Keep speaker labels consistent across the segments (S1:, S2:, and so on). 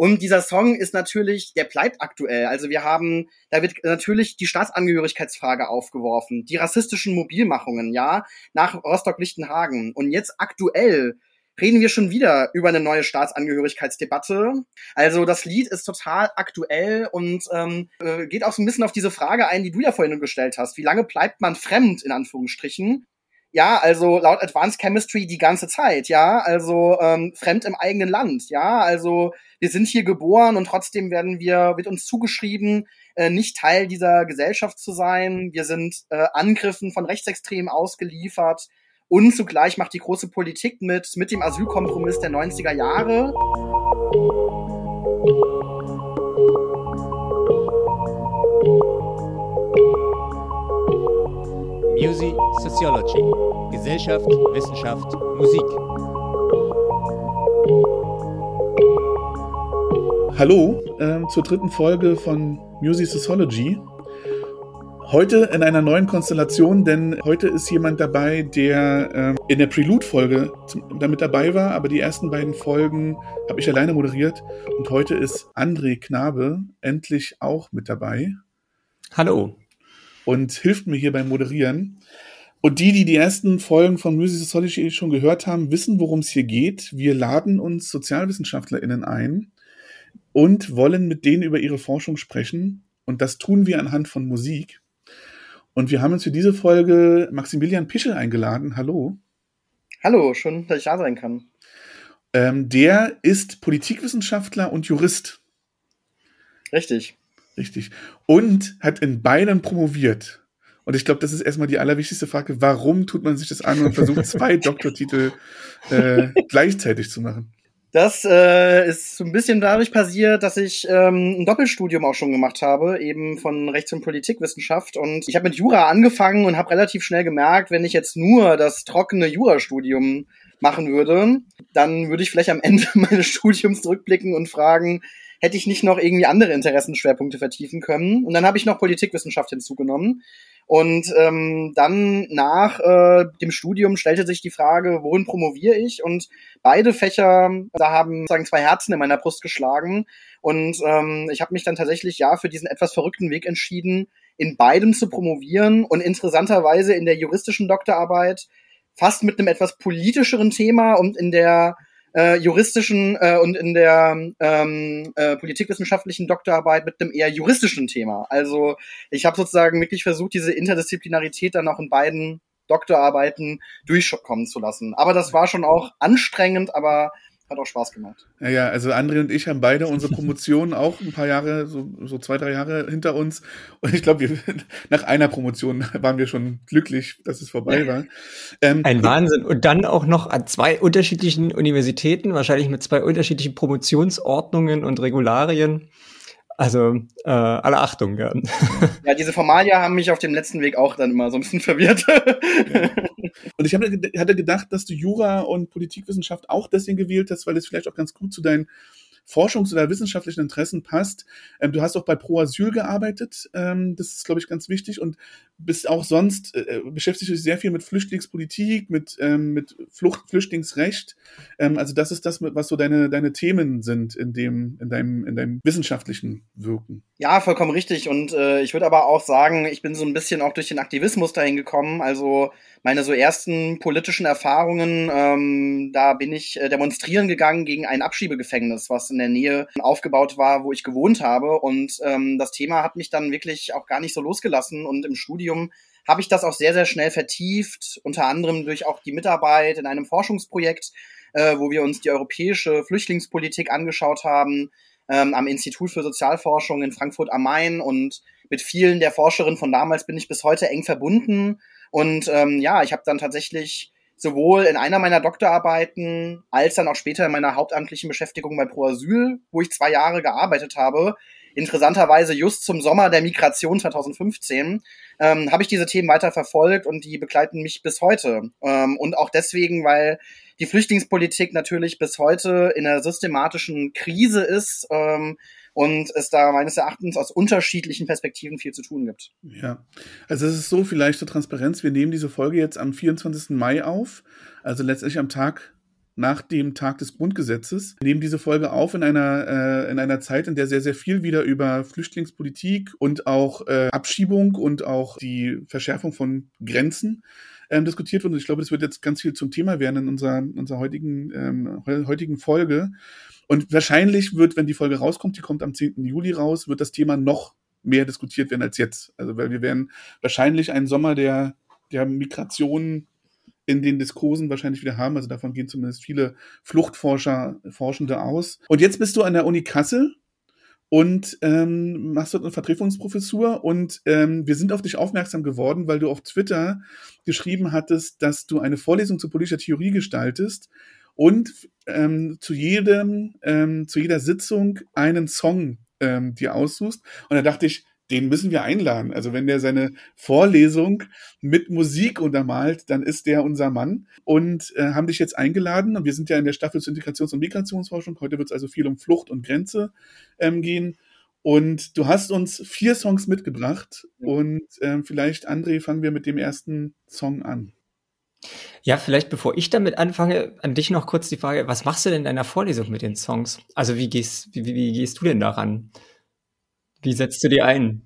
S1: Und dieser Song ist natürlich, der bleibt aktuell. Also wir haben, da wird natürlich die Staatsangehörigkeitsfrage aufgeworfen, die rassistischen Mobilmachungen, ja, nach Rostock-Lichtenhagen. Und jetzt aktuell reden wir schon wieder über eine neue Staatsangehörigkeitsdebatte. Also das Lied ist total aktuell und ähm, äh, geht auch so ein bisschen auf diese Frage ein, die du ja vorhin gestellt hast. Wie lange bleibt man fremd, in Anführungsstrichen? Ja, also laut Advanced Chemistry die ganze Zeit, ja, also ähm, fremd im eigenen Land, ja, also wir sind hier geboren und trotzdem werden wir, wird uns zugeschrieben, äh, nicht Teil dieser Gesellschaft zu sein. Wir sind äh, Angriffen von Rechtsextremen ausgeliefert und zugleich macht die große Politik mit, mit dem Asylkompromiss der 90er Jahre.
S2: Music Sociology. Gesellschaft, Wissenschaft, Musik.
S3: Hallo äh, zur dritten Folge von Music Sociology. Heute in einer neuen Konstellation, denn heute ist jemand dabei, der äh, in der Prelude-Folge damit dabei war, aber die ersten beiden Folgen habe ich alleine moderiert und heute ist André Knabe endlich auch mit dabei.
S4: Hallo
S3: und hilft mir hier beim Moderieren. Und die, die die ersten Folgen von Music Sociology schon gehört haben, wissen, worum es hier geht. Wir laden uns SozialwissenschaftlerInnen ein und wollen mit denen über ihre Forschung sprechen. Und das tun wir anhand von Musik. Und wir haben uns für diese Folge Maximilian Pischel eingeladen. Hallo.
S1: Hallo, schön, dass ich da sein kann.
S3: Ähm, der ist Politikwissenschaftler und Jurist.
S1: Richtig.
S3: Richtig. Und hat in beiden promoviert. Und ich glaube, das ist erstmal die allerwichtigste Frage. Warum tut man sich das an und versucht, zwei Doktortitel äh, gleichzeitig zu machen?
S1: Das äh, ist so ein bisschen dadurch passiert, dass ich ähm, ein Doppelstudium auch schon gemacht habe, eben von Rechts- und Politikwissenschaft. Und ich habe mit Jura angefangen und habe relativ schnell gemerkt, wenn ich jetzt nur das trockene Jurastudium machen würde, dann würde ich vielleicht am Ende meines Studiums zurückblicken und fragen, hätte ich nicht noch irgendwie andere Interessenschwerpunkte vertiefen können. Und dann habe ich noch Politikwissenschaft hinzugenommen. Und ähm, dann nach äh, dem Studium stellte sich die Frage, worin promoviere ich? Und beide Fächer, da haben sagen zwei Herzen in meiner Brust geschlagen. Und ähm, ich habe mich dann tatsächlich ja für diesen etwas verrückten Weg entschieden, in beidem zu promovieren und interessanterweise in der juristischen Doktorarbeit fast mit einem etwas politischeren Thema und in der äh, juristischen äh, und in der ähm, äh, politikwissenschaftlichen Doktorarbeit mit einem eher juristischen Thema. Also ich habe sozusagen wirklich versucht, diese Interdisziplinarität dann auch in beiden Doktorarbeiten durchkommen zu lassen. Aber das war schon auch anstrengend, aber hat auch Spaß gemacht.
S3: Ja, ja, also André und ich haben beide unsere Promotion auch ein paar Jahre, so, so zwei, drei Jahre hinter uns. Und ich glaube, nach einer Promotion waren wir schon glücklich, dass es vorbei war.
S4: Ähm, ein Wahnsinn. Und dann auch noch an zwei unterschiedlichen Universitäten, wahrscheinlich mit zwei unterschiedlichen Promotionsordnungen und Regularien. Also äh, alle Achtung, ja.
S1: Ja, diese Formalia haben mich auf dem letzten Weg auch dann immer so ein bisschen verwirrt. Ja.
S3: Und ich hatte gedacht, dass du Jura und Politikwissenschaft auch deswegen gewählt hast, weil es vielleicht auch ganz gut zu deinen forschungs- oder wissenschaftlichen Interessen passt. Ähm, du hast auch bei Pro Asyl gearbeitet, ähm, das ist, glaube ich, ganz wichtig und bist auch sonst, äh, beschäftigst dich sehr viel mit Flüchtlingspolitik, mit, ähm, mit Flucht, Flüchtlingsrecht. Ähm, also das ist das, was so deine, deine Themen sind in dem, in deinem, in deinem wissenschaftlichen Wirken.
S1: Ja, vollkommen richtig. Und äh, ich würde aber auch sagen, ich bin so ein bisschen auch durch den Aktivismus dahin gekommen. Also meine so ersten politischen Erfahrungen, ähm, da bin ich äh, demonstrieren gegangen gegen ein Abschiebegefängnis, was in der Nähe aufgebaut war, wo ich gewohnt habe. Und ähm, das Thema hat mich dann wirklich auch gar nicht so losgelassen. Und im Studium habe ich das auch sehr, sehr schnell vertieft, unter anderem durch auch die Mitarbeit in einem Forschungsprojekt, äh, wo wir uns die europäische Flüchtlingspolitik angeschaut haben, ähm, am Institut für Sozialforschung in Frankfurt am Main. Und mit vielen der Forscherinnen von damals bin ich bis heute eng verbunden. Und ähm, ja, ich habe dann tatsächlich sowohl in einer meiner Doktorarbeiten als dann auch später in meiner hauptamtlichen Beschäftigung bei Pro Asyl, wo ich zwei Jahre gearbeitet habe, interessanterweise just zum Sommer der Migration 2015, ähm, habe ich diese Themen weiter verfolgt und die begleiten mich bis heute. Ähm, und auch deswegen, weil die Flüchtlingspolitik natürlich bis heute in einer systematischen Krise ist ähm, und es da meines Erachtens aus unterschiedlichen Perspektiven viel zu tun gibt.
S3: Ja, also es ist so vielleicht zur Transparenz, wir nehmen diese Folge jetzt am 24. Mai auf, also letztlich am Tag nach dem Tag des Grundgesetzes. Wir nehmen diese Folge auf in einer, äh, in einer Zeit, in der sehr, sehr viel wieder über Flüchtlingspolitik und auch äh, Abschiebung und auch die Verschärfung von Grenzen ähm, diskutiert wird. Und ich glaube, das wird jetzt ganz viel zum Thema werden in unserer, unserer heutigen, ähm, heutigen Folge. Und wahrscheinlich wird, wenn die Folge rauskommt, die kommt am 10. Juli raus, wird das Thema noch mehr diskutiert werden als jetzt. Also, weil wir werden wahrscheinlich einen Sommer der, der Migration in den Diskursen wahrscheinlich wieder haben. Also davon gehen zumindest viele Fluchtforscher, Forschende aus. Und jetzt bist du an der Uni Kassel und ähm, machst dort eine Vertretungsprofessur und ähm, wir sind auf dich aufmerksam geworden, weil du auf Twitter geschrieben hattest, dass du eine Vorlesung zur politischer Theorie gestaltest und ähm, zu jedem, ähm, zu jeder Sitzung einen Song ähm, dir aussuchst. Und da dachte ich, den müssen wir einladen. Also wenn der seine Vorlesung mit Musik untermalt, dann ist der unser Mann. Und äh, haben dich jetzt eingeladen. Und wir sind ja in der Staffel zur Integrations- und Migrationsforschung. Heute wird es also viel um Flucht und Grenze ähm, gehen. Und du hast uns vier Songs mitgebracht. Und ähm, vielleicht, André, fangen wir mit dem ersten Song an.
S4: Ja, vielleicht bevor ich damit anfange, an dich noch kurz die Frage, was machst du denn in deiner Vorlesung mit den Songs? Also wie gehst, wie, wie gehst du denn daran? Wie setzt du die ein?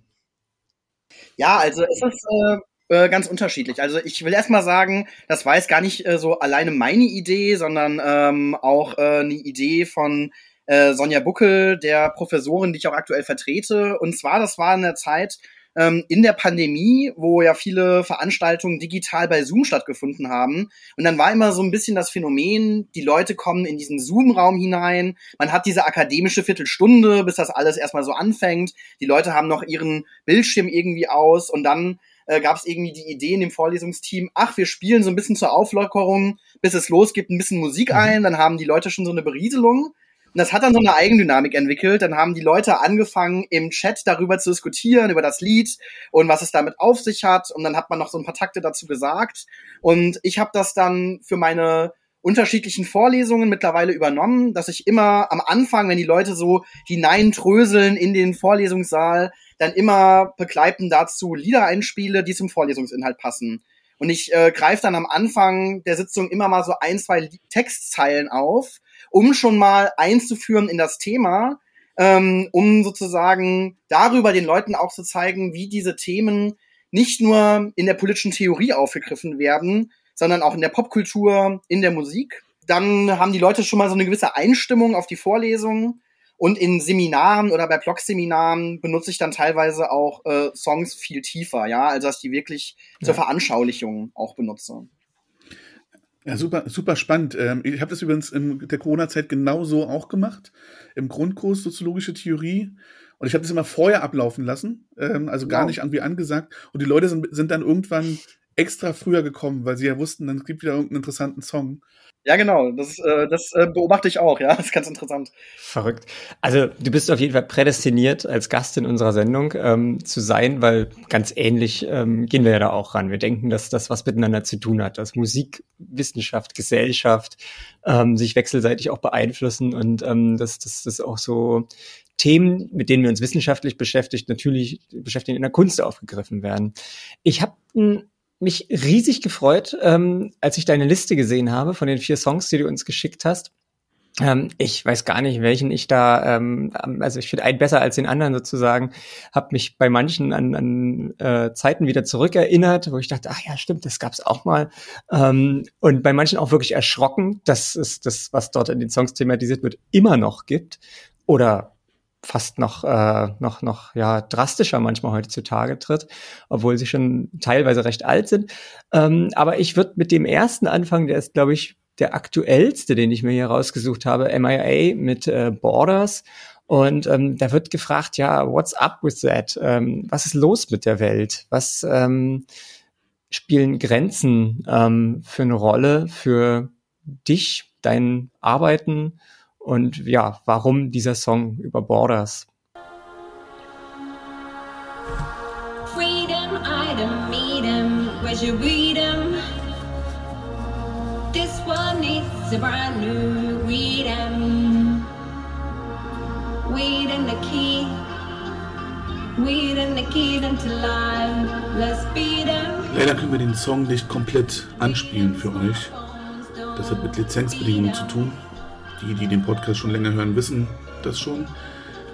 S1: Ja, also es ist äh, äh, ganz unterschiedlich. Also ich will erstmal sagen, das war jetzt gar nicht äh, so alleine meine Idee, sondern ähm, auch äh, eine Idee von äh, Sonja Buckel, der Professorin, die ich auch aktuell vertrete. Und zwar, das war in der Zeit, ähm, in der Pandemie, wo ja viele Veranstaltungen digital bei Zoom stattgefunden haben. Und dann war immer so ein bisschen das Phänomen, die Leute kommen in diesen Zoom-Raum hinein, man hat diese akademische Viertelstunde, bis das alles erstmal so anfängt. Die Leute haben noch ihren Bildschirm irgendwie aus und dann äh, gab es irgendwie die Idee in dem Vorlesungsteam, ach, wir spielen so ein bisschen zur Auflockerung, bis es losgeht, ein bisschen Musik mhm. ein, dann haben die Leute schon so eine Berieselung. Und das hat dann so eine Eigendynamik entwickelt. Dann haben die Leute angefangen, im Chat darüber zu diskutieren, über das Lied und was es damit auf sich hat. Und dann hat man noch so ein paar Takte dazu gesagt. Und ich habe das dann für meine unterschiedlichen Vorlesungen mittlerweile übernommen, dass ich immer am Anfang, wenn die Leute so hineintröseln in den Vorlesungssaal, dann immer begleitend dazu Lieder einspiele, die zum Vorlesungsinhalt passen. Und ich äh, greife dann am Anfang der Sitzung immer mal so ein, zwei Textzeilen auf um schon mal einzuführen in das Thema, ähm, um sozusagen darüber den Leuten auch zu zeigen, wie diese Themen nicht nur in der politischen Theorie aufgegriffen werden, sondern auch in der Popkultur, in der Musik. Dann haben die Leute schon mal so eine gewisse Einstimmung auf die Vorlesungen. Und in Seminaren oder bei Blog-Seminaren benutze ich dann teilweise auch äh, Songs viel tiefer, ja, also dass ich die wirklich ja. zur Veranschaulichung auch benutze.
S3: Ja, super, super spannend. Ähm, ich habe das übrigens in der Corona-Zeit genauso auch gemacht, im Grundkurs Soziologische Theorie. Und ich habe das immer vorher ablaufen lassen, ähm, also gar wow. nicht irgendwie angesagt. Und die Leute sind, sind dann irgendwann extra früher gekommen, weil sie ja wussten, dann gibt wieder irgendeinen interessanten Song.
S1: Ja, genau. Das, äh, das äh, beobachte ich auch, ja. Das ist ganz interessant.
S4: Verrückt. Also du bist auf jeden Fall prädestiniert, als Gast in unserer Sendung ähm, zu sein, weil ganz ähnlich ähm, gehen wir ja da auch ran. Wir denken, dass das was miteinander zu tun hat, dass Musik, Wissenschaft, Gesellschaft ähm, sich wechselseitig auch beeinflussen und ähm, dass das, das auch so Themen, mit denen wir uns wissenschaftlich beschäftigt, natürlich beschäftigen, in der Kunst aufgegriffen werden. Ich habe mich riesig gefreut, ähm, als ich deine Liste gesehen habe von den vier Songs, die du uns geschickt hast. Ähm, ich weiß gar nicht, welchen ich da, ähm, also ich finde einen besser als den anderen sozusagen, habe mich bei manchen an, an äh, Zeiten wieder zurückerinnert, wo ich dachte, ach ja, stimmt, das gab's auch mal. Ähm, und bei manchen auch wirklich erschrocken, dass es das, was dort in den Songs thematisiert wird, immer noch gibt. Oder fast noch, äh, noch, noch ja, drastischer manchmal heutzutage tritt, obwohl sie schon teilweise recht alt sind. Ähm, aber ich würde mit dem ersten anfangen, der ist, glaube ich, der aktuellste, den ich mir hier rausgesucht habe, MIA mit äh, Borders. Und ähm, da wird gefragt, ja, what's up with that? Ähm, was ist los mit der Welt? Was ähm, spielen Grenzen ähm, für eine Rolle für dich, dein Arbeiten? Und ja, warum dieser Song über Borders? Freedom, item, meet where's your freedom? This one needs a brand new freedom. Weed the key, weed the key into life. Let's beat them. Leider können wir den Song nicht komplett anspielen für euch.
S3: Das hat mit Lizenzbedingungen zu tun. Die, die den Podcast schon länger hören, wissen das schon.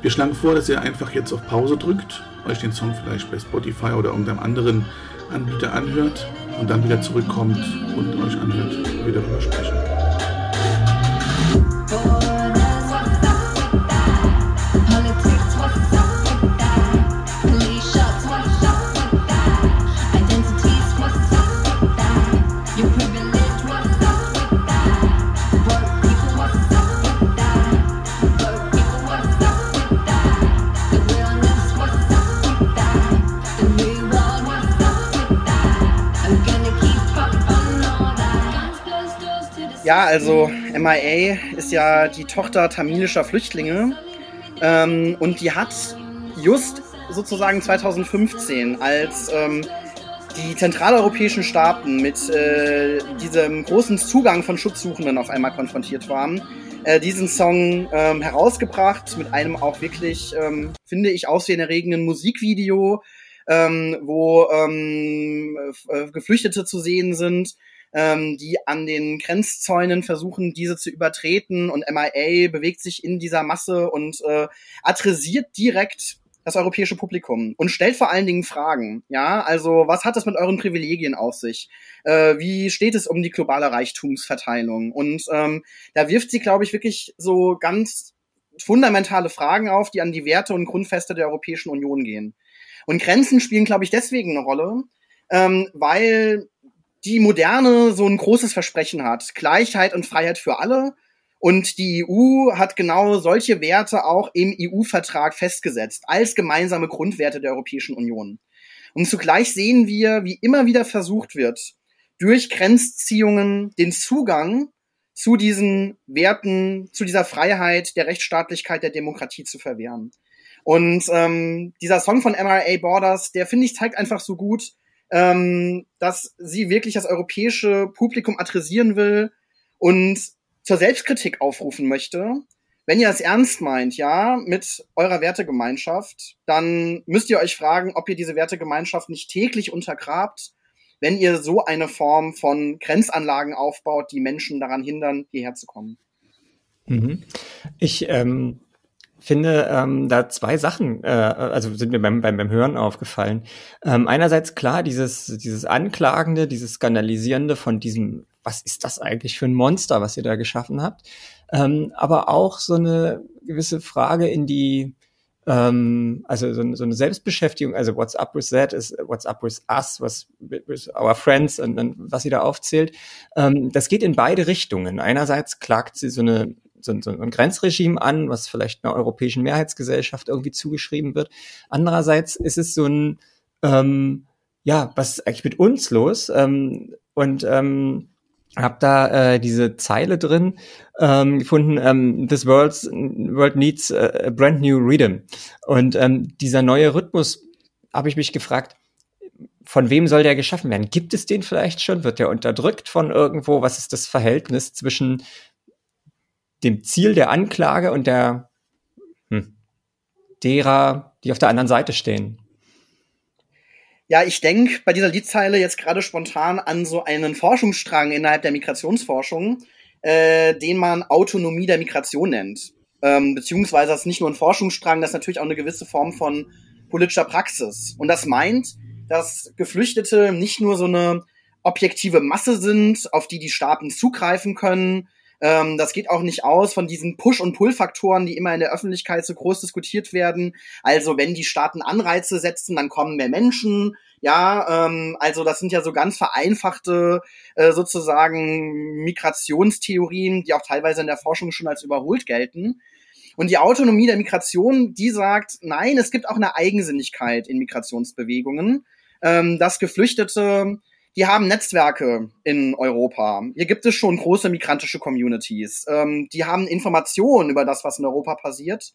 S3: Wir schlagen vor, dass ihr einfach jetzt auf Pause drückt, euch den Song vielleicht bei Spotify oder irgendeinem anderen Anbieter anhört und dann wieder zurückkommt und euch anhört, wie wir darüber sprechen.
S1: Ja, also MIA ist ja die Tochter tamilischer Flüchtlinge ähm, und die hat just sozusagen 2015, als ähm, die zentraleuropäischen Staaten mit äh, diesem großen Zugang von Schutzsuchenden auf einmal konfrontiert waren, äh, diesen Song ähm, herausgebracht mit einem auch wirklich, ähm, finde ich, aussehenerregenden Musikvideo, ähm, wo ähm, äh, Geflüchtete zu sehen sind ähm, die an den Grenzzäunen versuchen, diese zu übertreten und MIA bewegt sich in dieser Masse und äh, adressiert direkt das europäische Publikum und stellt vor allen Dingen Fragen. Ja, also was hat das mit euren Privilegien auf sich? Äh, wie steht es um die globale Reichtumsverteilung? Und ähm, da wirft sie, glaube ich, wirklich so ganz fundamentale Fragen auf, die an die Werte und Grundfeste der Europäischen Union gehen. Und Grenzen spielen, glaube ich, deswegen eine Rolle, ähm, weil die Moderne so ein großes Versprechen hat. Gleichheit und Freiheit für alle. Und die EU hat genau solche Werte auch im EU-Vertrag festgesetzt, als gemeinsame Grundwerte der Europäischen Union. Und zugleich sehen wir, wie immer wieder versucht wird, durch Grenzziehungen den Zugang zu diesen Werten, zu dieser Freiheit, der Rechtsstaatlichkeit, der Demokratie zu verwehren. Und ähm, dieser Song von MRA Borders, der finde ich zeigt einfach so gut, ähm, dass sie wirklich das europäische Publikum adressieren will und zur Selbstkritik aufrufen möchte. Wenn ihr es ernst meint, ja, mit eurer Wertegemeinschaft, dann müsst ihr euch fragen, ob ihr diese Wertegemeinschaft nicht täglich untergrabt, wenn ihr so eine Form von Grenzanlagen aufbaut, die Menschen daran hindern, hierher zu kommen.
S4: Mhm. Ich ähm, finde ähm, da zwei Sachen, äh, also sind mir beim, beim, beim Hören aufgefallen. Ähm, einerseits klar, dieses, dieses Anklagende, dieses Skandalisierende von diesem, was ist das eigentlich für ein Monster, was ihr da geschaffen habt, ähm, aber auch so eine gewisse Frage in die, ähm, also so, so eine Selbstbeschäftigung, also what's up with that is what's up with us, was with our friends und, und was sie da aufzählt. Ähm, das geht in beide Richtungen. Einerseits klagt sie so eine so, so ein Grenzregime an, was vielleicht einer europäischen Mehrheitsgesellschaft irgendwie zugeschrieben wird. Andererseits ist es so ein, ähm, ja, was ist eigentlich mit uns los? Ähm, und ähm, habe da äh, diese Zeile drin ähm, gefunden, ähm, This world's, world needs a brand new rhythm. Und ähm, dieser neue Rhythmus, habe ich mich gefragt, von wem soll der geschaffen werden? Gibt es den vielleicht schon? Wird der unterdrückt von irgendwo? Was ist das Verhältnis zwischen dem Ziel der Anklage und der hm, derer, die auf der anderen Seite stehen.
S1: Ja, ich denke bei dieser Liedzeile jetzt gerade spontan an so einen Forschungsstrang innerhalb der Migrationsforschung, äh, den man Autonomie der Migration nennt. Ähm, beziehungsweise das ist nicht nur ein Forschungsstrang, das ist natürlich auch eine gewisse Form von politischer Praxis. Und das meint, dass Geflüchtete nicht nur so eine objektive Masse sind, auf die die Staaten zugreifen können, ähm, das geht auch nicht aus von diesen Push- und Pull-Faktoren, die immer in der Öffentlichkeit so groß diskutiert werden. Also wenn die Staaten Anreize setzen, dann kommen mehr Menschen. Ja, ähm, also das sind ja so ganz vereinfachte äh, sozusagen Migrationstheorien, die auch teilweise in der Forschung schon als überholt gelten. Und die Autonomie der Migration, die sagt, nein, es gibt auch eine Eigensinnigkeit in Migrationsbewegungen, ähm, dass Geflüchtete die haben Netzwerke in Europa. Hier gibt es schon große migrantische Communities. Ähm, die haben Informationen über das, was in Europa passiert.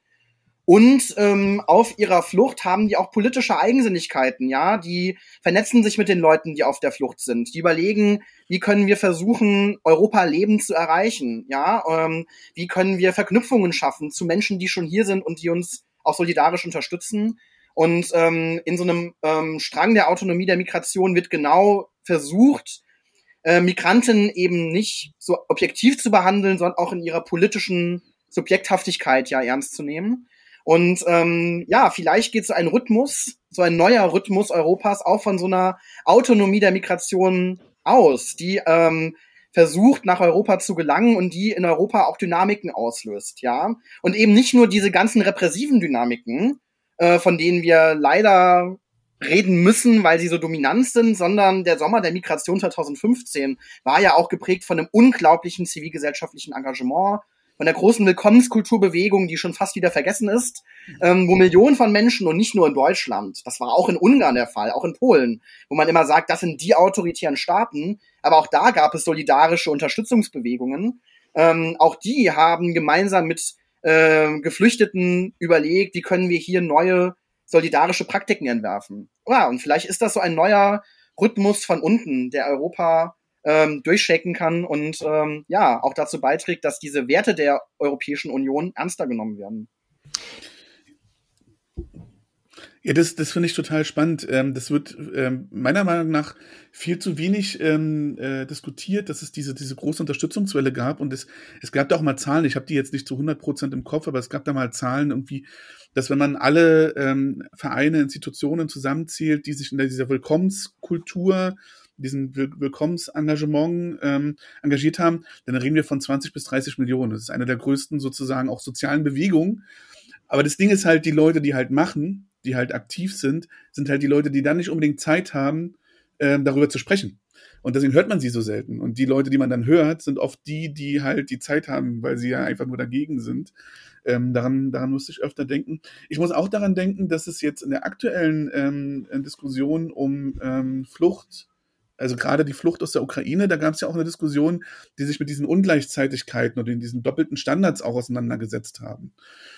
S1: Und ähm, auf ihrer Flucht haben die auch politische Eigensinnigkeiten, ja. Die vernetzen sich mit den Leuten, die auf der Flucht sind. Die überlegen, wie können wir versuchen, Europa lebend zu erreichen, ja. Ähm, wie können wir Verknüpfungen schaffen zu Menschen, die schon hier sind und die uns auch solidarisch unterstützen. Und ähm, in so einem ähm, Strang der Autonomie der Migration wird genau versucht, äh, Migranten eben nicht so objektiv zu behandeln, sondern auch in ihrer politischen Subjekthaftigkeit ja ernst zu nehmen. Und ähm, ja, vielleicht geht so ein Rhythmus, so ein neuer Rhythmus Europas auch von so einer Autonomie der Migration aus, die ähm, versucht, nach Europa zu gelangen und die in Europa auch Dynamiken auslöst, ja. Und eben nicht nur diese ganzen repressiven Dynamiken, äh, von denen wir leider reden müssen, weil sie so dominant sind, sondern der Sommer der Migration 2015 war ja auch geprägt von einem unglaublichen zivilgesellschaftlichen Engagement, von der großen Willkommenskulturbewegung, die schon fast wieder vergessen ist, ähm, wo Millionen von Menschen und nicht nur in Deutschland, das war auch in Ungarn der Fall, auch in Polen, wo man immer sagt, das sind die autoritären Staaten, aber auch da gab es solidarische Unterstützungsbewegungen. Ähm, auch die haben gemeinsam mit äh, Geflüchteten überlegt, wie können wir hier neue solidarische Praktiken entwerfen. Ja, und vielleicht ist das so ein neuer Rhythmus von unten, der Europa ähm, durchschaken kann und ähm, ja, auch dazu beiträgt, dass diese Werte der Europäischen Union ernster genommen werden.
S3: Ja, das, das finde ich total spannend. Ähm, das wird ähm, meiner Meinung nach viel zu wenig ähm, äh, diskutiert, dass es diese, diese große Unterstützungswelle gab. Und es, es gab da auch mal Zahlen, ich habe die jetzt nicht zu 100 Prozent im Kopf, aber es gab da mal Zahlen irgendwie, dass wenn man alle ähm, Vereine, Institutionen zusammenzählt, die sich in dieser Willkommenskultur, diesem Will Willkommensengagement ähm, engagiert haben, dann reden wir von 20 bis 30 Millionen. Das ist eine der größten sozusagen auch sozialen Bewegungen. Aber das Ding ist halt, die Leute, die halt machen, die halt aktiv sind, sind halt die Leute, die dann nicht unbedingt Zeit haben, ähm, darüber zu sprechen. Und deswegen hört man sie so selten. Und die Leute, die man dann hört, sind oft die, die halt die Zeit haben, weil sie ja einfach nur dagegen sind. Ähm, daran, daran musste ich öfter denken. Ich muss auch daran denken, dass es jetzt in der aktuellen ähm, Diskussion um ähm, Flucht also gerade die Flucht aus der Ukraine, da gab es ja auch eine Diskussion, die sich mit diesen Ungleichzeitigkeiten oder in diesen doppelten Standards auch auseinandergesetzt haben.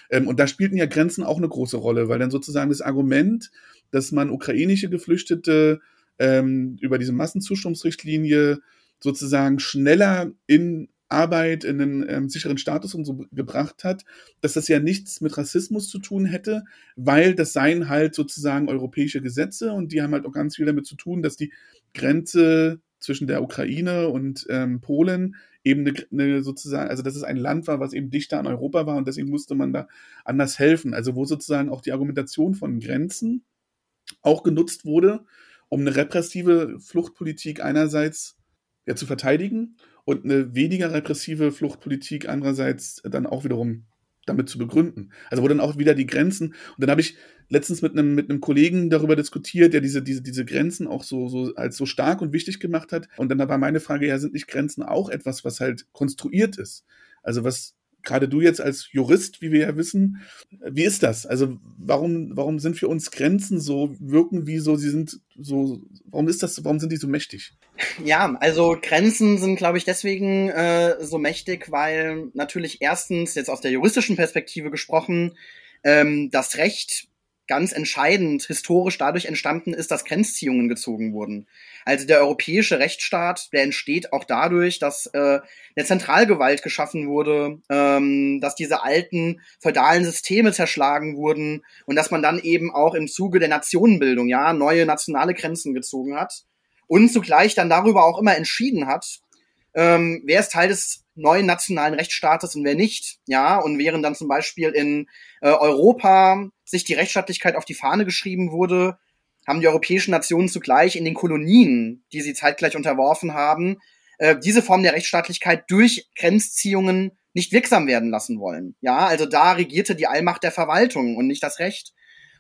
S3: Ähm, und da spielten ja Grenzen auch eine große Rolle, weil dann sozusagen das Argument, dass man ukrainische Geflüchtete ähm, über diese Massenzustimmungsrichtlinie sozusagen schneller in Arbeit in einen ähm, sicheren Status und so gebracht hat, dass das ja nichts mit Rassismus zu tun hätte, weil das seien halt sozusagen europäische Gesetze und die haben halt auch ganz viel damit zu tun, dass die Grenze zwischen der Ukraine und ähm, Polen eben eine, eine sozusagen, also dass es ein Land war, was eben dichter an Europa war und deswegen musste man da anders helfen. Also wo sozusagen auch die Argumentation von Grenzen auch genutzt wurde, um eine repressive Fluchtpolitik einerseits ja, zu verteidigen und eine weniger repressive Fluchtpolitik andererseits dann auch wiederum damit zu begründen. Also wo dann auch wieder die Grenzen, und dann habe ich letztens mit einem, mit einem Kollegen darüber diskutiert, der diese, diese, diese Grenzen auch so, so als so stark und wichtig gemacht hat. Und dann war meine Frage, ja, sind nicht Grenzen auch etwas, was halt konstruiert ist? Also was gerade du jetzt als Jurist, wie wir ja wissen, wie ist das? Also warum, warum sind für uns Grenzen so, wirken wie so, sie sind so, warum ist das, warum sind die so mächtig?
S1: Ja, also Grenzen sind, glaube ich, deswegen äh, so mächtig, weil natürlich erstens, jetzt aus der juristischen Perspektive gesprochen, ähm, das Recht ganz entscheidend historisch dadurch entstanden ist, dass Grenzziehungen gezogen wurden. Also der europäische Rechtsstaat, der entsteht auch dadurch, dass äh, eine Zentralgewalt geschaffen wurde, ähm, dass diese alten feudalen Systeme zerschlagen wurden und dass man dann eben auch im Zuge der Nationenbildung ja neue nationale Grenzen gezogen hat und zugleich dann darüber auch immer entschieden hat, ähm, wer ist Teil des neuen nationalen Rechtsstaates und wer nicht. Ja, und während dann zum Beispiel in äh, Europa sich die Rechtsstaatlichkeit auf die Fahne geschrieben wurde, haben die europäischen Nationen zugleich in den Kolonien, die sie zeitgleich unterworfen haben, äh, diese Form der Rechtsstaatlichkeit durch Grenzziehungen nicht wirksam werden lassen wollen. Ja, also da regierte die Allmacht der Verwaltung und nicht das Recht.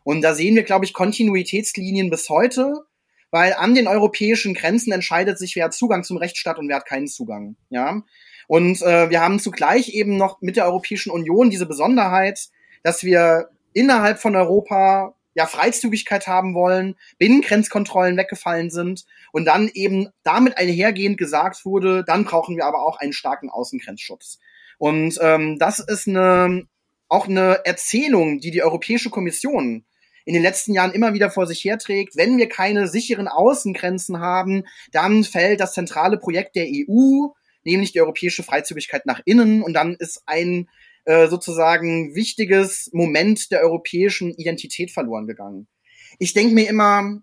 S1: Und da sehen wir, glaube ich, Kontinuitätslinien bis heute weil an den europäischen Grenzen entscheidet sich, wer hat Zugang zum Rechtsstaat und wer hat keinen Zugang. Ja. Und äh, wir haben zugleich eben noch mit der Europäischen Union diese Besonderheit, dass wir innerhalb von Europa ja Freizügigkeit haben wollen, Binnengrenzkontrollen weggefallen sind und dann eben damit einhergehend gesagt wurde, dann brauchen wir aber auch einen starken Außengrenzschutz. Und ähm, das ist eine auch eine Erzählung, die die Europäische Kommission in den letzten Jahren immer wieder vor sich herträgt. Wenn wir keine sicheren Außengrenzen haben, dann fällt das zentrale Projekt der EU, nämlich die europäische Freizügigkeit nach innen. Und dann ist ein äh, sozusagen wichtiges Moment der europäischen Identität verloren gegangen. Ich denke mir immer,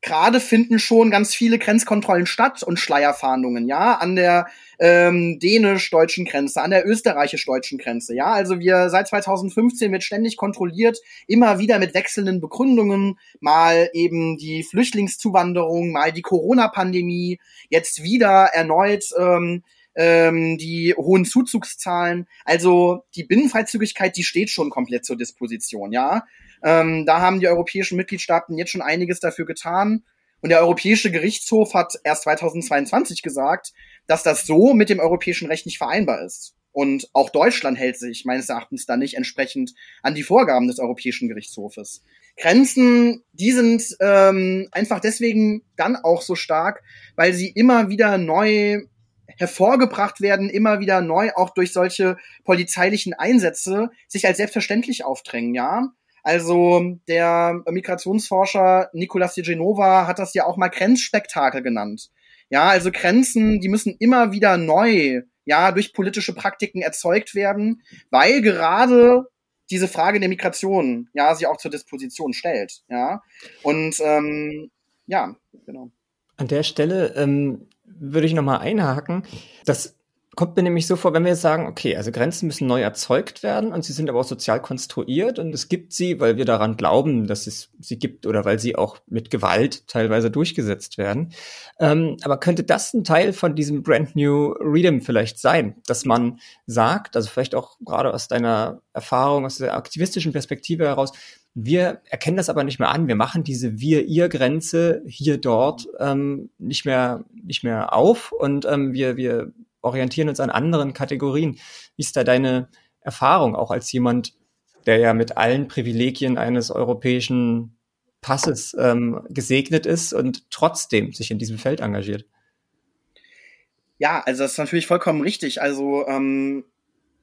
S1: gerade finden schon ganz viele Grenzkontrollen statt und Schleierfahndungen, ja, an der ähm, dänisch-deutschen Grenze, an der österreichisch-deutschen Grenze, ja. Also wir seit 2015 wird ständig kontrolliert, immer wieder mit wechselnden Begründungen, mal eben die Flüchtlingszuwanderung, mal die Corona-Pandemie, jetzt wieder erneut ähm, ähm, die hohen Zuzugszahlen. Also die Binnenfreizügigkeit, die steht schon komplett zur Disposition, ja. Ähm, da haben die europäischen Mitgliedstaaten jetzt schon einiges dafür getan. Und der Europäische Gerichtshof hat erst 2022 gesagt, dass das so mit dem europäischen Recht nicht vereinbar ist. Und auch Deutschland hält sich meines Erachtens da nicht entsprechend an die Vorgaben des Europäischen Gerichtshofes. Grenzen, die sind ähm, einfach deswegen dann auch so stark, weil sie immer wieder neu hervorgebracht werden, immer wieder neu auch durch solche polizeilichen Einsätze sich als selbstverständlich aufdrängen, ja. Also der Migrationsforscher Nicolas de Genova hat das ja auch mal Grenzspektakel genannt. Ja, also Grenzen, die müssen immer wieder neu, ja, durch politische Praktiken erzeugt werden, weil gerade diese Frage der Migration, ja, sie auch zur Disposition stellt, ja. Und ähm, ja, genau.
S4: An der Stelle ähm, würde ich nochmal einhaken. Das kommt mir nämlich so vor, wenn wir jetzt sagen, okay, also Grenzen müssen neu erzeugt werden und sie sind aber auch sozial konstruiert und es gibt sie, weil wir daran glauben, dass es sie gibt oder weil sie auch mit Gewalt teilweise durchgesetzt werden. Ähm, aber könnte das ein Teil von diesem Brand New Freedom vielleicht sein, dass man sagt, also vielleicht auch gerade aus deiner Erfahrung, aus der aktivistischen Perspektive heraus, wir erkennen das aber nicht mehr an. Wir machen diese Wir-Ihr-Grenze hier dort ähm, nicht mehr nicht mehr auf und ähm, wir wir orientieren uns an anderen Kategorien. Wie ist da deine Erfahrung auch als jemand, der ja mit allen Privilegien eines europäischen Passes ähm, gesegnet ist und trotzdem sich in diesem Feld engagiert?
S1: Ja, also das ist natürlich vollkommen richtig. Also ähm,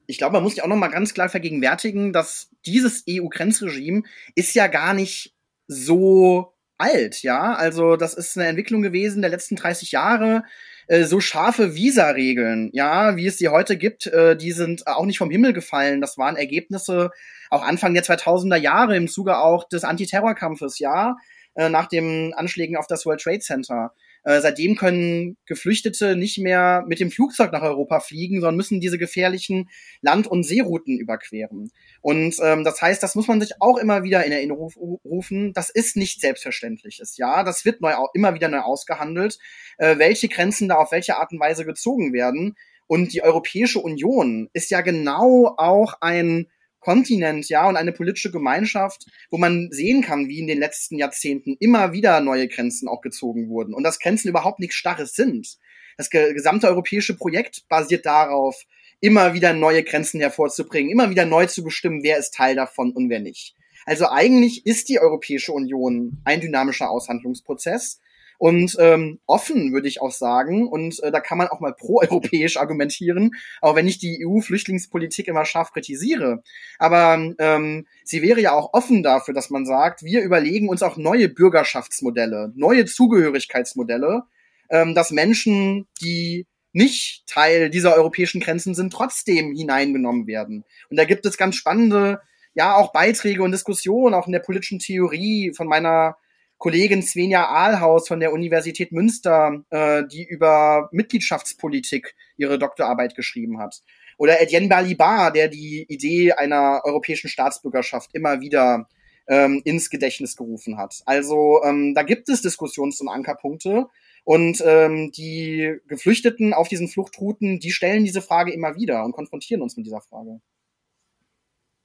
S1: ich glaube, man muss sich auch noch mal ganz klar vergegenwärtigen, dass dieses EU-Grenzregime ist ja gar nicht so alt, ja. Also das ist eine Entwicklung gewesen der letzten 30 Jahre. Äh, so scharfe Visa-Regeln, ja, wie es sie heute gibt, äh, die sind auch nicht vom Himmel gefallen. Das waren Ergebnisse auch Anfang der 2000er Jahre im Zuge auch des Antiterrorkampfes, ja, äh, nach den Anschlägen auf das World Trade Center. Äh, seitdem können Geflüchtete nicht mehr mit dem Flugzeug nach Europa fliegen, sondern müssen diese gefährlichen Land- und Seerouten überqueren. Und ähm, das heißt, das muss man sich auch immer wieder in Erinnerung rufen. Das ist nicht selbstverständliches. Ja, das wird neu immer wieder neu ausgehandelt, äh, welche Grenzen da auf welche Art und Weise gezogen werden. Und die Europäische Union ist ja genau auch ein Kontinent, ja, und eine politische Gemeinschaft, wo man sehen kann, wie in den letzten Jahrzehnten immer wieder neue Grenzen auch gezogen wurden und dass Grenzen überhaupt nichts Starres sind. Das gesamte europäische Projekt basiert darauf, immer wieder neue Grenzen hervorzubringen, immer wieder neu zu bestimmen, wer ist Teil davon und wer nicht. Also eigentlich ist die Europäische Union ein dynamischer Aushandlungsprozess, und ähm, offen, würde ich auch sagen. Und äh, da kann man auch mal proeuropäisch argumentieren, auch wenn ich die EU-Flüchtlingspolitik immer scharf kritisiere. Aber ähm, sie wäre ja auch offen dafür, dass man sagt, wir überlegen uns auch neue Bürgerschaftsmodelle, neue Zugehörigkeitsmodelle, ähm, dass Menschen, die nicht Teil dieser europäischen Grenzen sind, trotzdem hineingenommen werden. Und da gibt es ganz spannende, ja, auch Beiträge und Diskussionen, auch in der politischen Theorie von meiner Kollegin Svenja Ahlhaus von der Universität Münster, äh, die über Mitgliedschaftspolitik ihre Doktorarbeit geschrieben hat. Oder Etienne Balibar, der die Idee einer europäischen Staatsbürgerschaft immer wieder ähm, ins Gedächtnis gerufen hat. Also ähm, da gibt es Diskussions- und Ankerpunkte. Und ähm, die Geflüchteten auf diesen Fluchtrouten, die stellen diese Frage immer wieder und konfrontieren uns mit dieser Frage.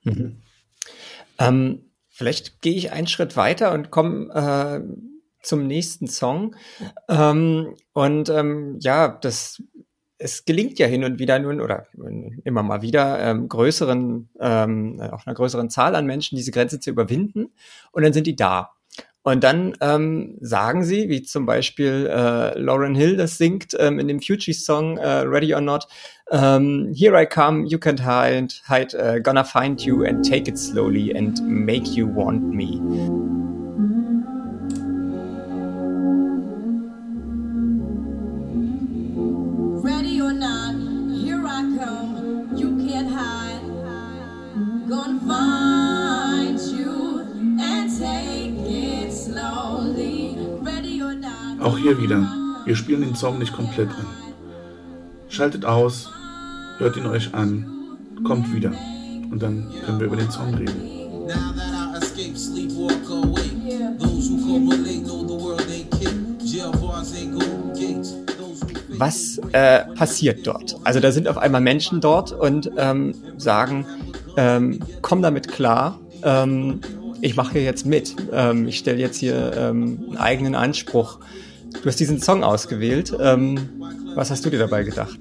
S4: Mhm. Ähm, Vielleicht gehe ich einen Schritt weiter und komme äh, zum nächsten Song. Ähm, und ähm, ja, das es gelingt ja hin und wieder nun oder immer mal wieder ähm, größeren, ähm, auch einer größeren Zahl an Menschen diese Grenze zu überwinden und dann sind die da. Und dann ähm, sagen sie, wie zum Beispiel äh, Lauren Hill das singt ähm, in dem Fuji-Song äh, Ready or Not, ähm, Here I come, you can't hide, hide uh, gonna find you and take it slowly and make you want me.
S3: Auch hier wieder, wir spielen den Song nicht komplett an. Schaltet aus, hört ihn euch an, kommt wieder und dann können wir über den Song reden.
S4: Was äh, passiert dort? Also da sind auf einmal Menschen dort und ähm, sagen, ähm, komm damit klar, ähm, ich mache hier jetzt mit, ähm, ich stelle jetzt hier ähm, einen eigenen Anspruch. Du hast diesen Song ausgewählt. Ähm, was hast du dir dabei gedacht?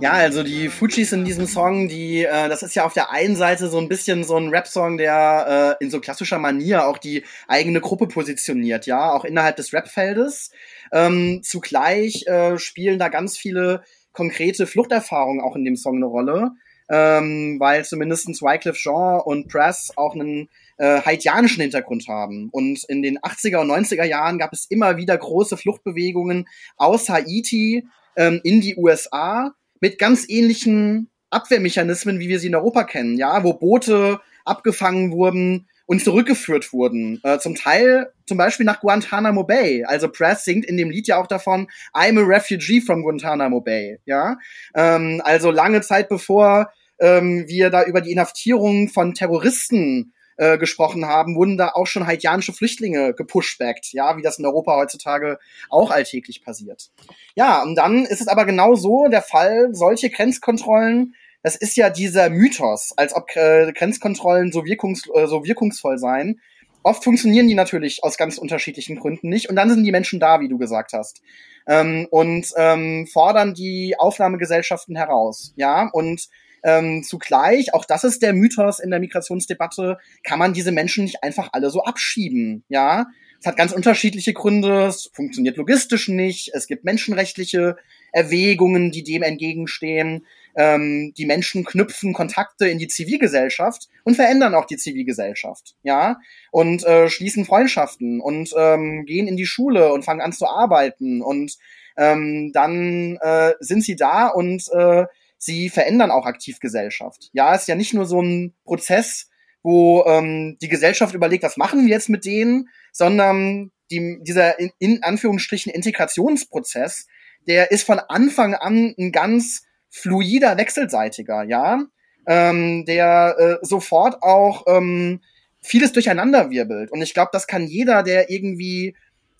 S1: Ja, also die Fujis in diesem Song, die, äh, das ist ja auf der einen Seite so ein bisschen so ein Rap-Song, der äh, in so klassischer Manier auch die eigene Gruppe positioniert, ja, auch innerhalb des Rap-Feldes. Ähm, zugleich äh, spielen da ganz viele konkrete Fluchterfahrungen auch in dem Song eine Rolle, ähm, weil zumindest Wycliffe Jean und Press auch einen äh, haitianischen Hintergrund haben. Und in den 80er und 90er Jahren gab es immer wieder große Fluchtbewegungen aus Haiti ähm, in die USA mit ganz ähnlichen Abwehrmechanismen, wie wir sie in Europa kennen, ja, wo Boote abgefangen wurden und zurückgeführt wurden. Äh, zum Teil zum Beispiel nach Guantanamo Bay. Also Press singt in dem Lied ja auch davon, I'm a refugee from Guantanamo Bay. Ja, ähm, also lange Zeit bevor ähm, wir da über die Inhaftierung von Terroristen äh, gesprochen haben, wurden da auch schon haitianische Flüchtlinge gepushbackt, ja, wie das in Europa heutzutage auch alltäglich passiert. Ja, und dann ist es aber genau so der Fall, solche Grenzkontrollen, das ist ja dieser Mythos, als ob äh, Grenzkontrollen so, wirkungs äh, so wirkungsvoll seien. Oft funktionieren die natürlich aus ganz unterschiedlichen Gründen nicht und dann sind die Menschen da, wie du gesagt hast. Ähm, und ähm, fordern die Aufnahmegesellschaften heraus, ja, und ähm, zugleich, auch das ist der Mythos in der Migrationsdebatte, kann man diese Menschen nicht einfach alle so abschieben, ja. Es hat ganz unterschiedliche Gründe, es funktioniert logistisch nicht, es gibt menschenrechtliche Erwägungen, die dem entgegenstehen. Ähm, die Menschen knüpfen Kontakte in die Zivilgesellschaft und verändern auch die Zivilgesellschaft, ja, und äh, schließen Freundschaften und ähm, gehen in die Schule und fangen an zu arbeiten und ähm, dann äh, sind sie da und äh, sie verändern auch aktiv Gesellschaft. Ja, ist ja nicht nur so ein Prozess, wo ähm, die Gesellschaft überlegt, was machen wir jetzt mit denen, sondern die, dieser in, in Anführungsstrichen Integrationsprozess, der ist von Anfang an ein ganz fluider, wechselseitiger, ja, ähm, der äh, sofort auch ähm, vieles durcheinanderwirbelt. Und ich glaube, das kann jeder, der irgendwie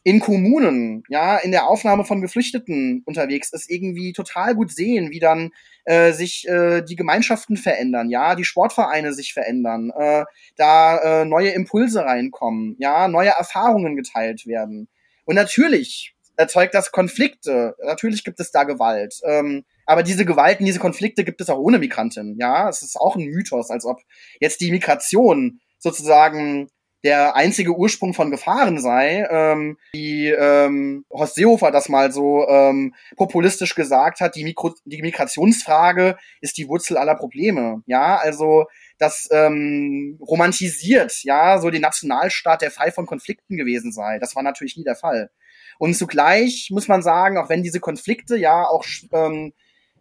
S1: in Kommunen, ja, in der Aufnahme von Geflüchteten unterwegs ist, irgendwie total gut sehen, wie dann äh, sich äh, die Gemeinschaften verändern, ja, die Sportvereine sich verändern, äh, da äh, neue Impulse reinkommen, ja, neue Erfahrungen geteilt werden. Und natürlich erzeugt das Konflikte, natürlich gibt es da Gewalt. Ähm, aber diese Gewalten, diese Konflikte gibt es auch ohne Migranten, ja. Es ist auch ein Mythos, als ob jetzt die Migration sozusagen der einzige Ursprung von Gefahren sei, ähm, wie ähm, Horst Seehofer das mal so ähm, populistisch gesagt hat, die, Mikro die Migrationsfrage ist die Wurzel aller Probleme. Ja, also das ähm, romantisiert, ja, so den Nationalstaat, der frei von Konflikten gewesen sei. Das war natürlich nie der Fall. Und zugleich muss man sagen, auch wenn diese Konflikte ja auch ähm,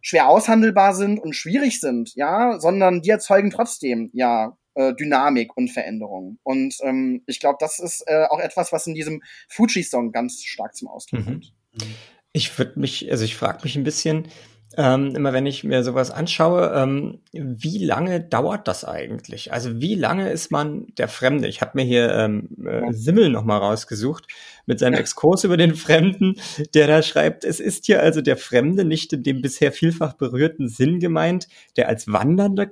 S1: schwer aushandelbar sind und schwierig sind, ja, sondern die erzeugen trotzdem ja äh, Dynamik und Veränderung. Und ähm, ich glaube, das ist äh, auch etwas, was in diesem Fuji-Song ganz stark zum Ausdruck
S4: Mhm.
S1: kommt.
S4: Ich würde mich, also ich frage mich ein bisschen, ähm, immer wenn ich mir sowas anschaue, ähm, wie lange dauert das eigentlich? Also wie lange ist man der Fremde? Ich habe mir hier ähm, äh, Simmel noch mal rausgesucht mit seinem Exkurs über den Fremden, der da schreibt, es ist hier also der Fremde nicht in dem bisher vielfach berührten Sinn gemeint, der als Wandernder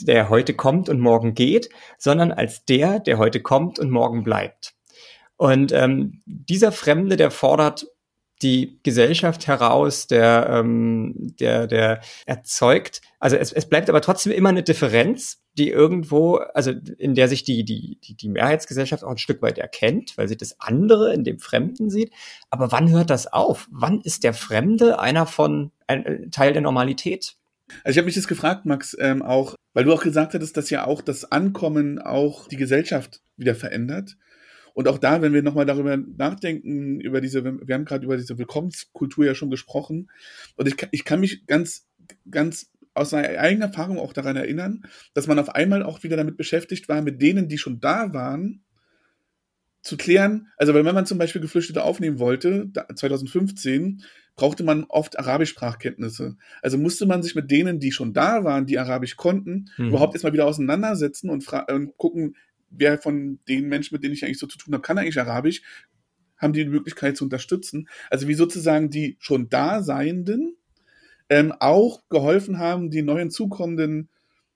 S4: der heute kommt und morgen geht, sondern als der, der heute kommt und morgen bleibt. Und ähm, dieser Fremde, der fordert die Gesellschaft heraus, der, ähm, der, der erzeugt, also es, es bleibt aber trotzdem immer eine Differenz, die irgendwo, also in der sich die, die, die, die Mehrheitsgesellschaft auch ein Stück weit erkennt, weil sie das andere in dem Fremden sieht. Aber wann hört das auf? Wann ist der Fremde einer von, ein Teil der Normalität?
S3: Also ich habe mich das gefragt, Max, ähm, auch, weil du auch gesagt hattest, dass ja auch das Ankommen auch die Gesellschaft wieder verändert. Und auch da, wenn wir nochmal darüber nachdenken, über diese, wir haben gerade über diese Willkommenskultur ja schon gesprochen. Und ich, kann- ich kann mich ganz, ganz aus einer eigenen Erfahrung auch daran erinnern, dass man auf einmal auch wieder damit beschäftigt war, mit denen, die schon da waren, zu klären, also wenn man zum Beispiel Geflüchtete aufnehmen wollte, 2015, brauchte man oft Arabischsprachkenntnisse. Also musste man sich mit denen, die schon da waren, die Arabisch konnten, mhm. überhaupt erstmal wieder auseinandersetzen und, und gucken, wer von den Menschen, mit denen ich eigentlich so zu tun habe, kann eigentlich Arabisch, haben die die Möglichkeit zu unterstützen. Also wie sozusagen die schon Daseienden ähm, auch geholfen haben, die neuen Zukommenden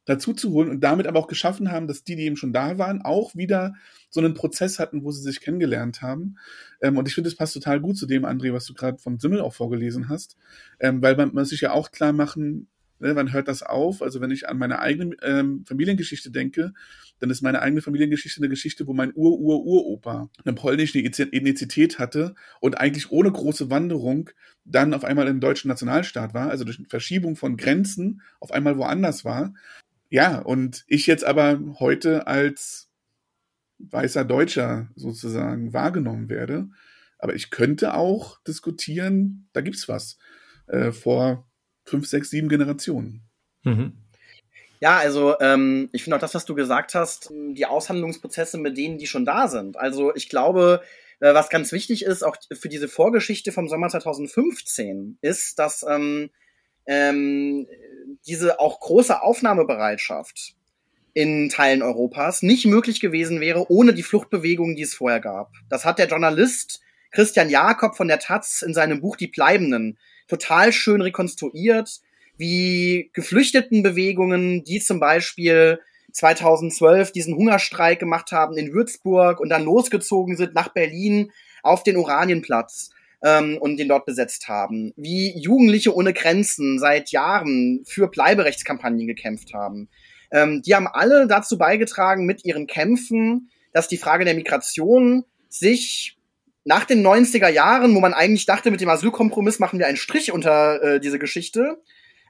S3: dazu zu holen und damit aber auch geschaffen haben, dass die, die eben schon da waren, auch wieder so einen Prozess hatten, wo sie sich kennengelernt haben. Ähm, und ich finde, das passt total gut zu dem, André, was du gerade von Simmel auch vorgelesen hast, ähm, weil man, man sich ja auch klar machen, ne, wann hört das auf? Also wenn ich an meine eigene ähm, Familiengeschichte denke, dann ist meine eigene Familiengeschichte eine Geschichte, wo mein Ur-Ur-Uropa eine polnische Ethnizität hatte und eigentlich ohne große Wanderung dann auf einmal im deutschen Nationalstaat war, also durch Verschiebung von Grenzen auf einmal woanders war ja, und ich jetzt aber heute als weißer Deutscher sozusagen wahrgenommen werde. Aber ich könnte auch diskutieren, da gibt's was äh, vor fünf, sechs, sieben Generationen. Mhm.
S1: Ja, also ähm, ich finde auch das, was du gesagt hast, die Aushandlungsprozesse mit denen, die schon da sind. Also ich glaube, äh, was ganz wichtig ist, auch für diese Vorgeschichte vom Sommer 2015, ist, dass ähm, ähm, diese auch große Aufnahmebereitschaft in Teilen Europas nicht möglich gewesen wäre ohne die Fluchtbewegungen, die es vorher gab. Das hat der Journalist Christian Jakob von der Taz in seinem Buch Die Bleibenden total schön rekonstruiert, wie Geflüchtetenbewegungen, die zum Beispiel 2012 diesen Hungerstreik gemacht haben in Würzburg und dann losgezogen sind nach Berlin auf den Oranienplatz ähm, und den dort besetzt haben. Wie Jugendliche ohne Grenzen seit Jahren für Bleiberechtskampagnen gekämpft haben. Ähm, die haben alle dazu beigetragen mit ihren Kämpfen, dass die Frage der Migration sich nach den 90er Jahren, wo man eigentlich dachte, mit dem Asylkompromiss machen wir einen Strich unter äh, diese Geschichte,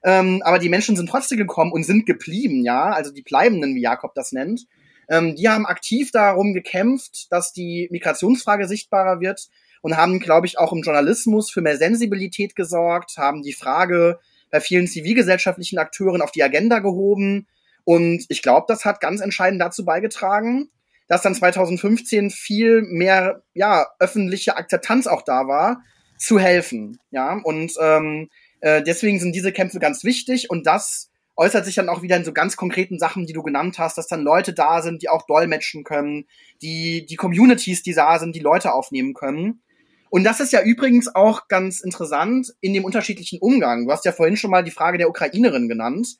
S1: ähm, aber die Menschen sind trotzdem gekommen und sind geblieben, ja, also die Bleibenden, wie Jakob das nennt. Ähm, die haben aktiv darum gekämpft, dass die Migrationsfrage sichtbarer wird und haben, glaube ich, auch im Journalismus für mehr Sensibilität gesorgt, haben die Frage bei vielen zivilgesellschaftlichen Akteuren auf die Agenda gehoben. Und ich glaube, das hat ganz entscheidend dazu beigetragen, dass dann 2015 viel mehr ja öffentliche Akzeptanz auch da war, zu helfen. Ja und ähm, äh, deswegen sind diese Kämpfe ganz wichtig und das äußert sich dann auch wieder in so ganz konkreten Sachen, die du genannt hast, dass dann Leute da sind, die auch dolmetschen können, die die Communities, die da sind, die Leute aufnehmen können. Und das ist ja übrigens auch ganz interessant in dem unterschiedlichen Umgang. Du hast ja vorhin schon mal die Frage der Ukrainerin genannt.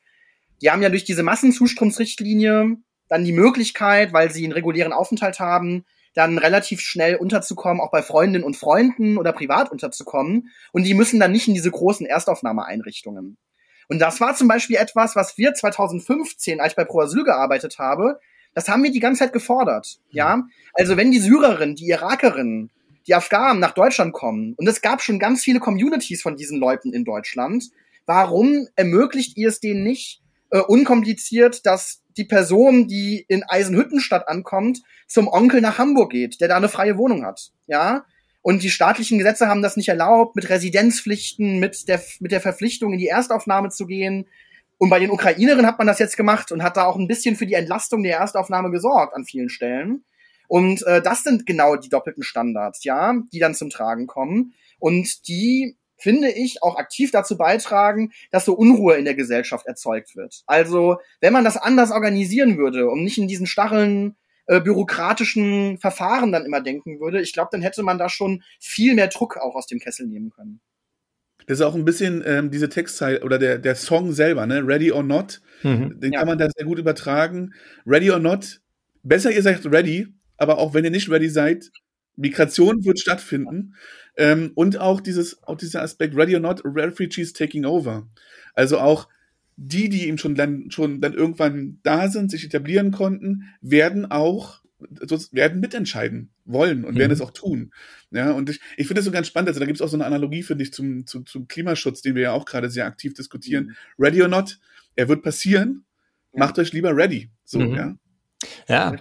S1: Die haben ja durch diese Massenzustromsrichtlinie dann die Möglichkeit, weil sie einen regulären Aufenthalt haben, dann relativ schnell unterzukommen, auch bei Freundinnen und Freunden oder privat unterzukommen. Und die müssen dann nicht in diese großen Erstaufnahmeeinrichtungen. Und das war zum Beispiel etwas, was wir 2015, als ich bei Pro Asyl gearbeitet habe, das haben wir die ganze Zeit gefordert. Ja, also wenn die Syrerin, die Irakerin die Afghanen nach Deutschland kommen, und es gab schon ganz viele Communities von diesen Leuten in Deutschland, warum ermöglicht ihr es denen nicht, äh, unkompliziert, dass die Person, die in Eisenhüttenstadt ankommt, zum Onkel nach Hamburg geht, der da eine freie Wohnung hat, ja? Und die staatlichen Gesetze haben das nicht erlaubt, mit Residenzpflichten, mit der, mit der Verpflichtung in die Erstaufnahme zu gehen. Und bei den Ukrainerinnen hat man das jetzt gemacht und hat da auch ein bisschen für die Entlastung der Erstaufnahme gesorgt an vielen Stellen. Und äh, das sind genau die doppelten Standards, ja, die dann zum Tragen kommen. Und die finde ich, auch aktiv dazu beitragen, dass so Unruhe in der Gesellschaft erzeugt wird. Also, wenn man das anders organisieren würde, um nicht in diesen Stacheln äh, bürokratischen Verfahren dann immer denken würde, ich glaube, dann hätte man da schon viel mehr Druck auch aus dem Kessel nehmen können.
S3: Das ist auch ein bisschen ähm, diese Textzeile oder der, der Song selber, ne? Ready or Not. Mhm. Den ja. kann man da sehr gut übertragen. Ready or Not. Besser ihr sagt ready, aber auch wenn ihr nicht ready seid, Migration wird stattfinden. Ähm, und auch dieses, auch dieser Aspekt, ready or not, refugees taking over. Also auch die, die eben schon dann, schon dann irgendwann da sind, sich etablieren konnten, werden auch, werden mitentscheiden wollen und mhm. werden es auch tun. Ja, und ich, ich finde das so ganz spannend. Also da gibt es auch so eine Analogie, finde ich, zum, zum, zum Klimaschutz, den wir ja auch gerade sehr aktiv diskutieren. Mhm. Ready or not, er wird passieren. Macht euch lieber ready. So,
S4: mhm.
S3: ja.
S4: Ja,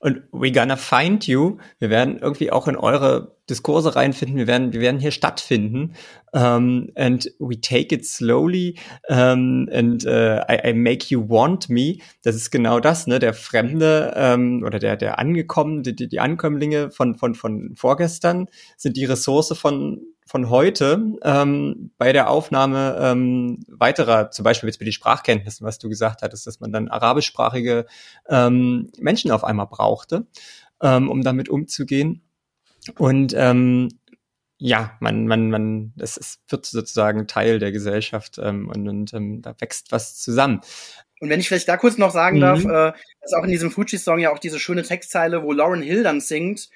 S4: Und we gonna find you. Wir werden irgendwie auch in eure Diskurse reinfinden. Wir werden, wir werden hier stattfinden. Um, and we take it slowly. Um, and uh, I, I, make you want me. Das ist genau das, ne? Der Fremde um, oder der, der Angekommene, die, die Ankömmlinge von, von, von vorgestern sind die Ressource von von heute ähm, bei der Aufnahme ähm, weiterer, zum Beispiel jetzt mit den Sprachkenntnissen, was du gesagt hattest, dass man dann arabischsprachige ähm, Menschen auf einmal brauchte, ähm, um damit umzugehen. Und ähm, ja, man, man, man, das ist, wird sozusagen Teil der Gesellschaft ähm, und, und ähm, da wächst was zusammen.
S1: Und wenn ich vielleicht da kurz noch sagen mhm. darf, äh, ist auch in diesem Fuji-Song ja auch diese schöne Textzeile, wo Lauren Hill dann singt,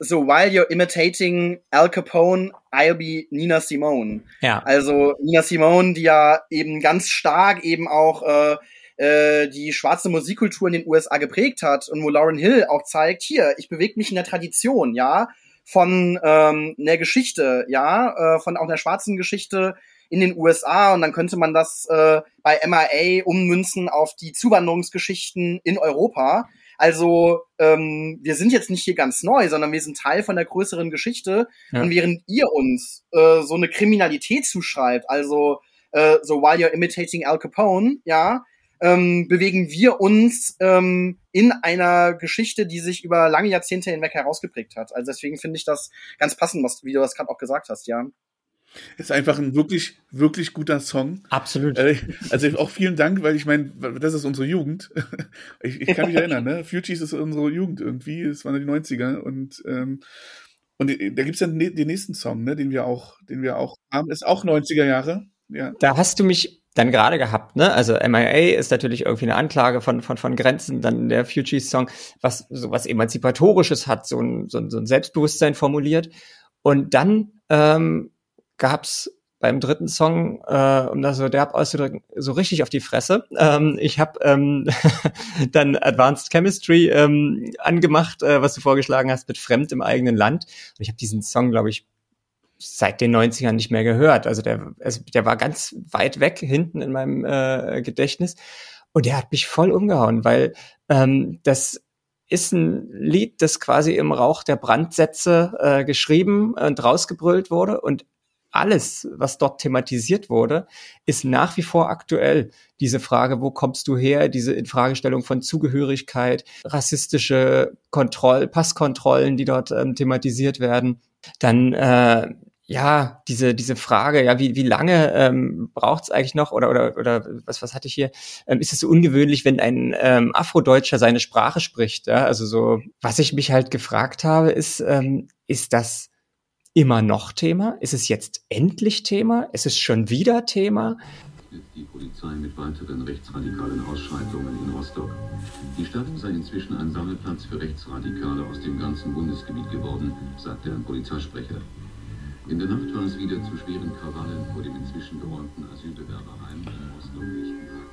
S1: so while you're imitating Al Capone, I'll be Nina Simone.
S4: Ja.
S1: Also Nina Simone, die ja eben ganz stark eben auch äh, äh, die schwarze Musikkultur in den USA geprägt hat und wo Lauren Hill auch zeigt, hier, ich bewege mich in der Tradition, ja, von ähm, einer Geschichte, ja, äh, von auch einer schwarzen Geschichte in den USA und dann könnte man das äh, bei MIA ummünzen auf die Zuwanderungsgeschichten in Europa. Also ähm, wir sind jetzt nicht hier ganz neu, sondern wir sind Teil von der größeren Geschichte. Ja. Und während ihr uns äh, so eine Kriminalität zuschreibt, also äh, so while you're imitating Al Capone, ja, ähm, bewegen wir uns ähm, in einer Geschichte, die sich über lange Jahrzehnte hinweg herausgeprägt hat. Also deswegen finde ich das ganz passend, was, wie du das gerade auch gesagt hast, ja.
S3: Ist einfach ein wirklich, wirklich guter Song.
S4: Absolut.
S3: Äh, also auch vielen Dank, weil ich meine, das ist unsere Jugend. Ich, ich kann mich erinnern, ne? Fugees ist unsere Jugend irgendwie. Es waren die 90er und ähm, und da gibt's dann den nächsten Song, ne, den wir auch, den wir auch haben, ist auch 90er Jahre. Ja.
S4: Da hast du mich dann gerade gehabt, ne? Also MIA ist natürlich irgendwie eine Anklage von, von, von Grenzen, dann der Fugees-Song, was so was Emanzipatorisches hat, so ein, so ein, so ein Selbstbewusstsein formuliert. Und dann ähm, gab's beim dritten Song, äh, um das so derb auszudrücken, so richtig auf die Fresse. Ähm, ich habe ähm, dann Advanced Chemistry ähm, angemacht, äh, was du vorgeschlagen hast, mit Fremd im eigenen Land. Und ich habe diesen Song, glaube ich, seit den 90ern nicht mehr gehört. Also der, also der war ganz weit weg hinten in meinem äh, Gedächtnis. Und der hat mich voll umgehauen, weil ähm, das ist ein Lied, das quasi im Rauch der Brandsätze äh, geschrieben und rausgebrüllt wurde. Und alles, was dort thematisiert wurde, ist nach wie vor aktuell. Diese Frage, wo kommst du her? Diese Infragestellung von Zugehörigkeit, rassistische Kontroll, Passkontrollen, die dort ähm, thematisiert werden. Dann äh, ja, diese, diese Frage, ja, wie, wie lange ähm, braucht es eigentlich noch oder, oder, oder was, was hatte ich hier? Ähm, ist es so ungewöhnlich, wenn ein ähm, Afrodeutscher seine Sprache spricht? Ja? Also so, was ich mich halt gefragt habe, ist, ähm, ist das immer noch Thema? Ist es jetzt endlich Thema? Ist es schon wieder Thema?
S5: Die Polizei mit weiteren rechtsradikalen Ausschreitungen in Rostock. Die Stadt sei inzwischen ein Sammelplatz für Rechtsradikale aus dem ganzen Bundesgebiet geworden, sagte ein Polizeisprecher. In der Nacht war es wieder zu schweren Krawallen vor dem inzwischen geräumten Asylbewerberheim in Rostock-Lichtenberg.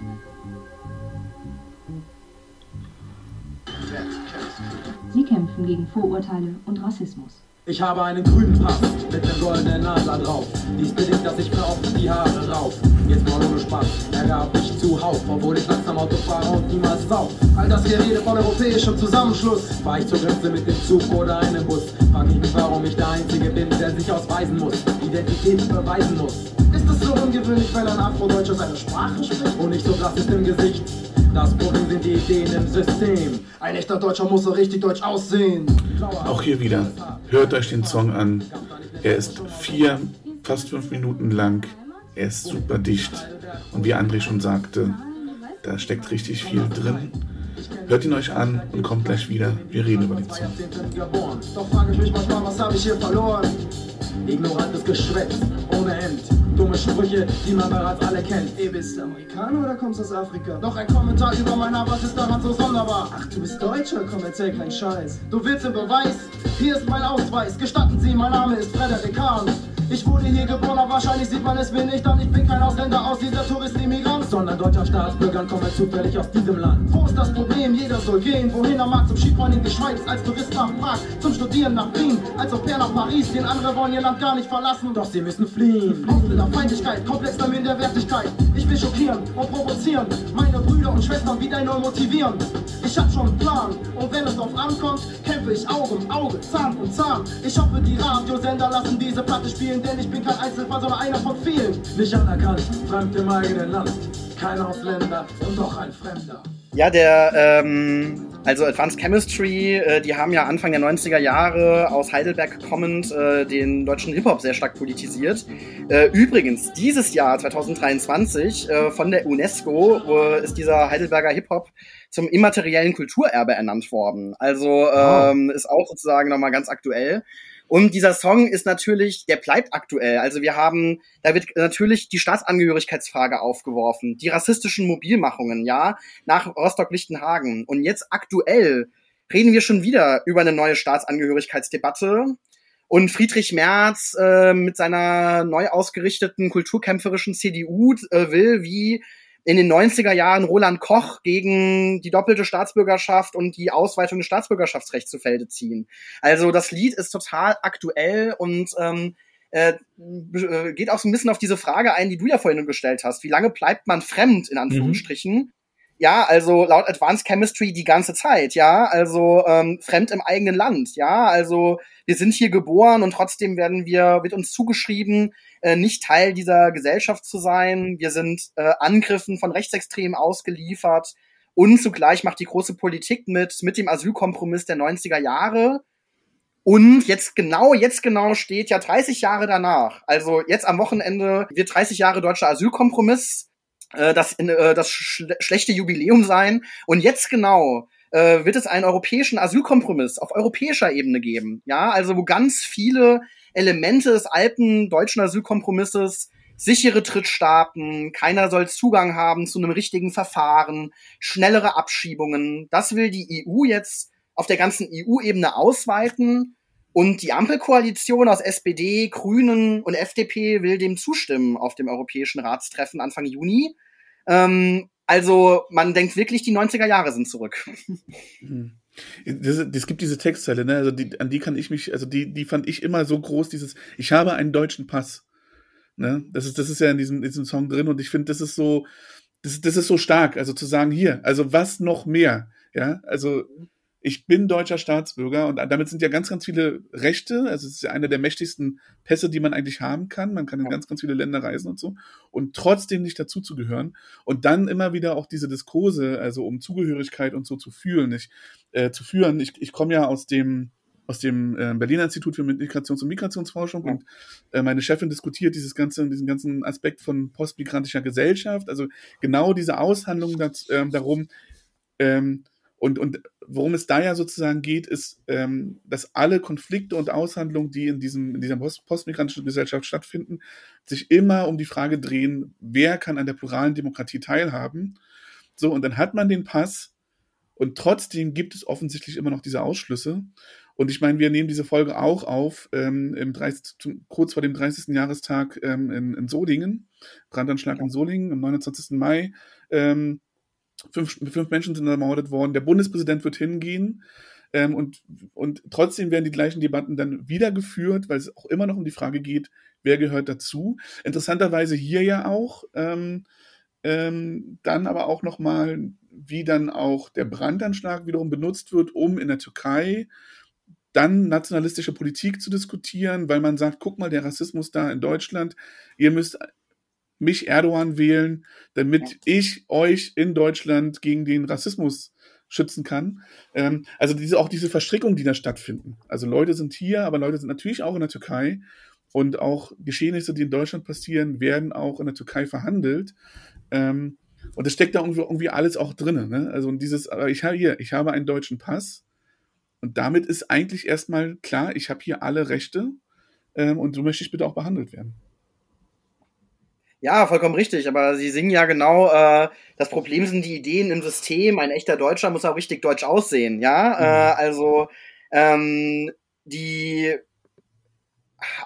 S6: Sie kämpfen gegen Vorurteile und Rassismus.
S7: Ich habe einen grünen Pass mit einem goldenen Adler drauf. Dies bedingt, dass ich mir oft die Haare rauf. Jetzt mal ohne Spaß, er gab mich zuhauf, obwohl ich langsam Auto fahre und niemals sauf. All das Gerede von europäischem Zusammenschluss. Fahr ich zur Grenze mit dem Zug oder einem Bus? Frag ich mich, warum ich der Einzige bin, der sich ausweisen muss, Identität beweisen muss. Ist es so ungewöhnlich, wenn ein Afrodeutscher seine Sprache spricht und nicht so blass ist im Gesicht? Das Problem sind die Ideen im System. Ein echter Deutscher muss so richtig deutsch aussehen.
S3: Auch hier wieder. Hört euch den Song an. Er ist vier, fast fünf Minuten lang. Er ist super dicht. Und wie André schon sagte, da steckt richtig viel drin. Hört ihn euch an und kommt gleich wieder. Wir reden über den Song.
S7: Doch frage ich mich manchmal, was habe ich hier verloren? Ignorantes Geschwätz ohne End. Dumme Sprüche, die man bereits alle kennt. Ey, bist du Amerikaner oder kommst aus Afrika? Doch ein Kommentar über mein was ist daran so sonderbar? Ach, du bist Deutscher, komm, erzähl keinen Scheiß. Du willst den Beweis? Hier ist mein Ausweis. Gestatten Sie, mein Name ist Frederik Hahn. Ich wurde hier geboren, aber wahrscheinlich sieht man es mir nicht an. Ich bin kein Ausländer aus dieser Tourist-Immigrant, sondern deutscher Staatsbürger komme zufällig aus diesem Land. Wo ist das Problem? Jeder soll gehen, wohin er mag. Zum Skifahren in die Schweiz, als Tourist nach Prag, zum Studieren nach Wien, als Au pair nach Paris. Den andere wollen ihr Land gar nicht verlassen, doch sie müssen fliehen. Ausländer, Feindlichkeit, komplexer Minderwertigkeit. Ich will schockieren und provozieren, meine Brüder und Schwestern wieder neu motivieren. Ich hab schon einen Plan und wenn es drauf ankommt, kämpfe ich Auge um Auge, Zahn um Zahn. Ich hoffe, die Radiosender lassen diese Platte spielen, denn ich bin kein Einzelfall, sondern einer von vielen. Nicht anerkannt, fremd im eigenen Land. Kein Ausländer und doch ein Fremder.
S1: Ja, der, ähm, also Advanced Chemistry, äh, die haben ja Anfang der 90er Jahre aus Heidelberg kommend äh, den deutschen Hip-Hop sehr stark politisiert. Äh, übrigens, dieses Jahr, 2023, äh, von der UNESCO äh, ist dieser Heidelberger Hip-Hop zum immateriellen Kulturerbe ernannt worden. Also ähm, ist auch sozusagen nochmal ganz aktuell. Und dieser Song ist natürlich, der bleibt aktuell. Also wir haben, da wird natürlich die Staatsangehörigkeitsfrage aufgeworfen, die rassistischen Mobilmachungen, ja, nach Rostock-Lichtenhagen. Und jetzt aktuell reden wir schon wieder über eine neue Staatsangehörigkeitsdebatte. Und Friedrich Merz äh, mit seiner neu ausgerichteten kulturkämpferischen CDU äh, will, wie in den 90er Jahren Roland Koch gegen die doppelte Staatsbürgerschaft und die Ausweitung des Staatsbürgerschaftsrechts zu Felde ziehen. Also das Lied ist total aktuell und ähm, äh, geht auch so ein bisschen auf diese Frage ein, die du ja vorhin gestellt hast. Wie lange bleibt man fremd, in Anführungsstrichen? Mhm. Ja, also laut Advanced Chemistry die ganze Zeit, ja, also ähm, fremd im eigenen Land, ja, also wir sind hier geboren und trotzdem werden wir, wird uns zugeschrieben, äh, nicht Teil dieser Gesellschaft zu sein. Wir sind äh, Angriffen von Rechtsextremen ausgeliefert und zugleich macht die große Politik mit, mit dem Asylkompromiss der 90er Jahre. Und jetzt genau, jetzt genau steht ja 30 Jahre danach. Also jetzt am Wochenende wird 30 Jahre deutscher Asylkompromiss äh, das, äh, das schle schlechte Jubiläum sein. Und jetzt genau äh, wird es einen europäischen Asylkompromiss auf europäischer Ebene geben. Ja, also wo ganz viele Elemente des alten deutschen Asylkompromisses sichere Trittstaaten, keiner soll Zugang haben zu einem richtigen Verfahren, schnellere Abschiebungen. Das will die EU jetzt auf der ganzen EU-Ebene ausweiten. Und die Ampelkoalition aus SPD, Grünen und FDP will dem zustimmen auf dem Europäischen Ratstreffen Anfang Juni. Ähm, also man denkt wirklich, die 90er Jahre sind zurück.
S3: Es gibt diese Textzeile, ne? Also die, an die kann ich mich, also die, die fand ich immer so groß, dieses, ich habe einen deutschen Pass. Ne? Das ist, das ist ja in diesem, in diesem Song drin und ich finde, das ist so, das, das ist so stark, also zu sagen, hier, also was noch mehr, ja, also ich bin deutscher Staatsbürger und damit sind ja ganz, ganz viele Rechte. Also es ist ja einer der mächtigsten Pässe, die man eigentlich haben kann. Man kann in ganz, ganz viele Länder reisen und so und trotzdem nicht dazu zu gehören. Und dann immer wieder auch diese Diskurse, also um Zugehörigkeit und so zu fühlen, nicht, äh, zu führen. Ich, ich komme ja aus dem aus dem äh, Berliner Institut für Migrations- und Migrationsforschung und äh, meine Chefin diskutiert dieses ganze, diesen ganzen Aspekt von postmigrantischer Gesellschaft, also genau diese Aushandlung das, ähm, darum, ähm, und, und worum es da ja sozusagen geht, ist, ähm, dass alle Konflikte und Aushandlungen, die in, diesem, in dieser post postmigrantischen Gesellschaft stattfinden, sich immer um die Frage drehen, wer kann an der pluralen Demokratie teilhaben. So, und dann hat man den Pass und trotzdem gibt es offensichtlich immer noch diese Ausschlüsse. Und ich meine, wir nehmen diese Folge auch auf, ähm, im 30, zum, kurz vor dem 30. Jahrestag ähm, in, in Solingen, Brandanschlag in Solingen am 29. Mai. Ähm, fünf, fünf Menschen sind ermordet worden. Der Bundespräsident wird hingehen. Ähm, und, und trotzdem werden die gleichen Debatten dann wieder geführt, weil es auch immer noch um die Frage geht, wer gehört dazu. Interessanterweise hier ja auch, ähm, ähm, dann aber auch nochmal, wie dann auch der Brandanschlag wiederum benutzt wird, um in der Türkei dann nationalistische Politik zu diskutieren, weil man sagt, guck mal, der Rassismus da in Deutschland, ihr müsst mich Erdogan wählen, damit ja. ich euch in Deutschland gegen den Rassismus schützen kann. Ähm, also diese, auch diese Verstrickungen, die da stattfinden. Also Leute sind hier, aber Leute sind natürlich auch in der Türkei. Und auch Geschehnisse, die in Deutschland passieren, werden auch in der Türkei verhandelt. Ähm, und es steckt da irgendwie, irgendwie alles auch drin. Ne? Also dieses, ich habe hier, ich habe einen deutschen Pass. Und damit ist eigentlich erstmal klar, ich habe hier alle Rechte. Ähm, und so möchte ich bitte auch behandelt werden.
S1: Ja, vollkommen richtig. Aber Sie singen ja genau, äh, das Problem sind die Ideen im System. Ein echter Deutscher muss auch richtig deutsch aussehen. Ja, mhm. äh, also ähm, die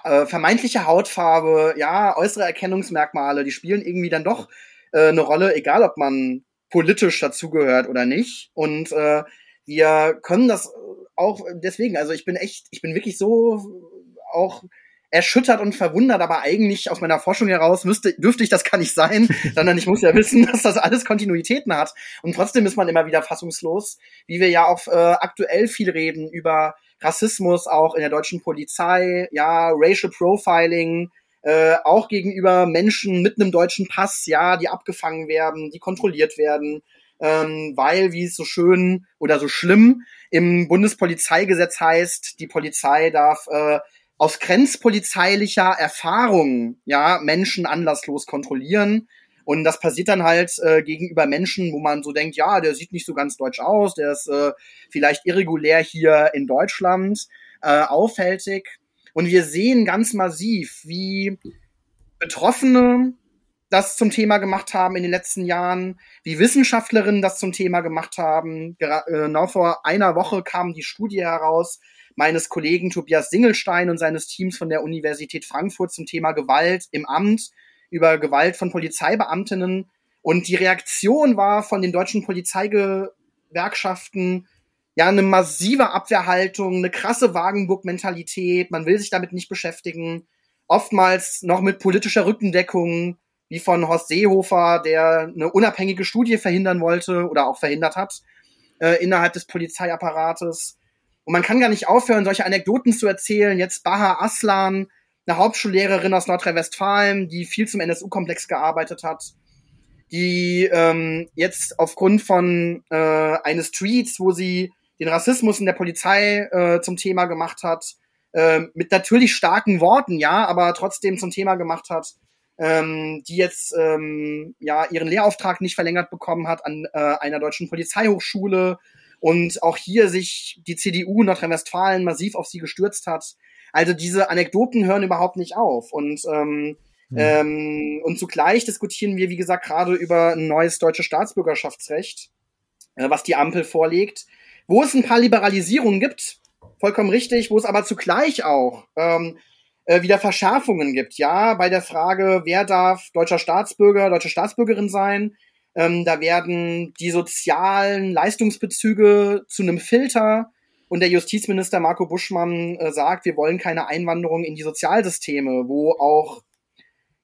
S1: äh, vermeintliche Hautfarbe, ja, äußere Erkennungsmerkmale, die spielen irgendwie dann doch äh, eine Rolle, egal ob man politisch dazugehört oder nicht. Und äh, wir können das auch deswegen, also ich bin echt, ich bin wirklich so auch erschüttert und verwundert, aber eigentlich aus meiner Forschung heraus müsste, dürfte ich das gar nicht sein, sondern ich muss ja wissen, dass das alles Kontinuitäten hat. Und trotzdem ist man immer wieder fassungslos, wie wir ja auch äh, aktuell viel reden über Rassismus auch in der deutschen Polizei, ja, Racial Profiling, äh, auch gegenüber Menschen mit einem deutschen Pass, ja, die abgefangen werden, die kontrolliert werden, ähm, weil, wie es so schön oder so schlimm im Bundespolizeigesetz heißt, die Polizei darf äh, aus grenzpolizeilicher Erfahrung ja Menschen anlasslos kontrollieren. Und das passiert dann halt äh, gegenüber Menschen, wo man so denkt, ja, der sieht nicht so ganz deutsch aus, der ist äh, vielleicht irregulär hier in Deutschland, äh, auffältig. Und wir sehen ganz massiv, wie Betroffene das zum Thema gemacht haben in den letzten Jahren, wie Wissenschaftlerinnen das zum Thema gemacht haben. Genau vor einer Woche kam die Studie heraus, meines Kollegen Tobias Singelstein und seines Teams von der Universität Frankfurt zum Thema Gewalt im Amt, über Gewalt von Polizeibeamtinnen. Und die Reaktion war von den deutschen Polizeigewerkschaften ja eine massive Abwehrhaltung, eine krasse Wagenburg-Mentalität. Man will sich damit nicht beschäftigen. Oftmals noch mit politischer Rückendeckung, wie von Horst Seehofer, der eine unabhängige Studie verhindern wollte oder auch verhindert hat äh, innerhalb des Polizeiapparates. Und man kann gar nicht aufhören, solche Anekdoten zu erzählen. Jetzt Baha Aslan, eine Hauptschullehrerin aus Nordrhein-Westfalen, die viel zum NSU-Komplex gearbeitet hat, die ähm, jetzt aufgrund von äh, eines Tweets, wo sie den Rassismus in der Polizei äh, zum Thema gemacht hat, äh, mit natürlich starken Worten, ja, aber trotzdem zum Thema gemacht hat, ähm, die jetzt ähm, ja ihren Lehrauftrag nicht verlängert bekommen hat an äh, einer deutschen Polizeihochschule und auch hier sich die CDU Nordrhein-Westfalen massiv auf sie gestürzt hat. Also diese Anekdoten hören überhaupt nicht auf. Und ähm, ja. ähm, und zugleich diskutieren wir, wie gesagt, gerade über ein neues deutsches Staatsbürgerschaftsrecht, äh, was die Ampel vorlegt, wo es ein paar Liberalisierungen gibt, vollkommen richtig, wo es aber zugleich auch ähm, äh, wieder Verschärfungen gibt, ja, bei der Frage, wer darf deutscher Staatsbürger, deutsche Staatsbürgerin sein, ähm, da werden die sozialen Leistungsbezüge zu einem Filter. Und der Justizminister Marco Buschmann äh, sagt, wir wollen keine Einwanderung in die Sozialsysteme, wo auch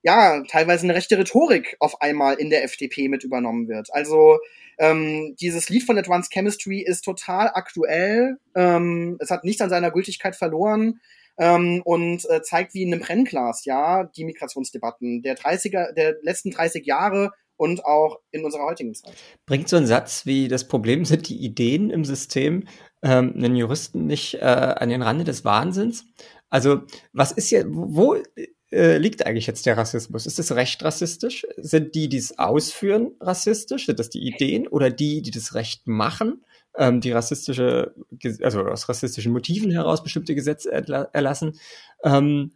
S1: ja teilweise eine rechte Rhetorik auf einmal in der FDP mit übernommen wird. Also ähm, dieses Lied von Advanced Chemistry ist total aktuell. Ähm, es hat nichts an seiner Gültigkeit verloren. Ähm, und äh, zeigt wie in einem Brennglas, ja, die Migrationsdebatten der 30er, der letzten 30 Jahre und auch in unserer heutigen Zeit.
S4: Bringt so ein Satz wie das Problem sind die Ideen im System ähm, einen Juristen nicht äh, an den Rande des Wahnsinns? Also was ist hier, wo äh, liegt eigentlich jetzt der Rassismus? Ist das Recht rassistisch? Sind die, die es ausführen, rassistisch? Sind das die Ideen oder die, die das Recht machen? Ähm, die rassistische, also aus rassistischen Motiven heraus bestimmte Gesetze erlassen. Ähm,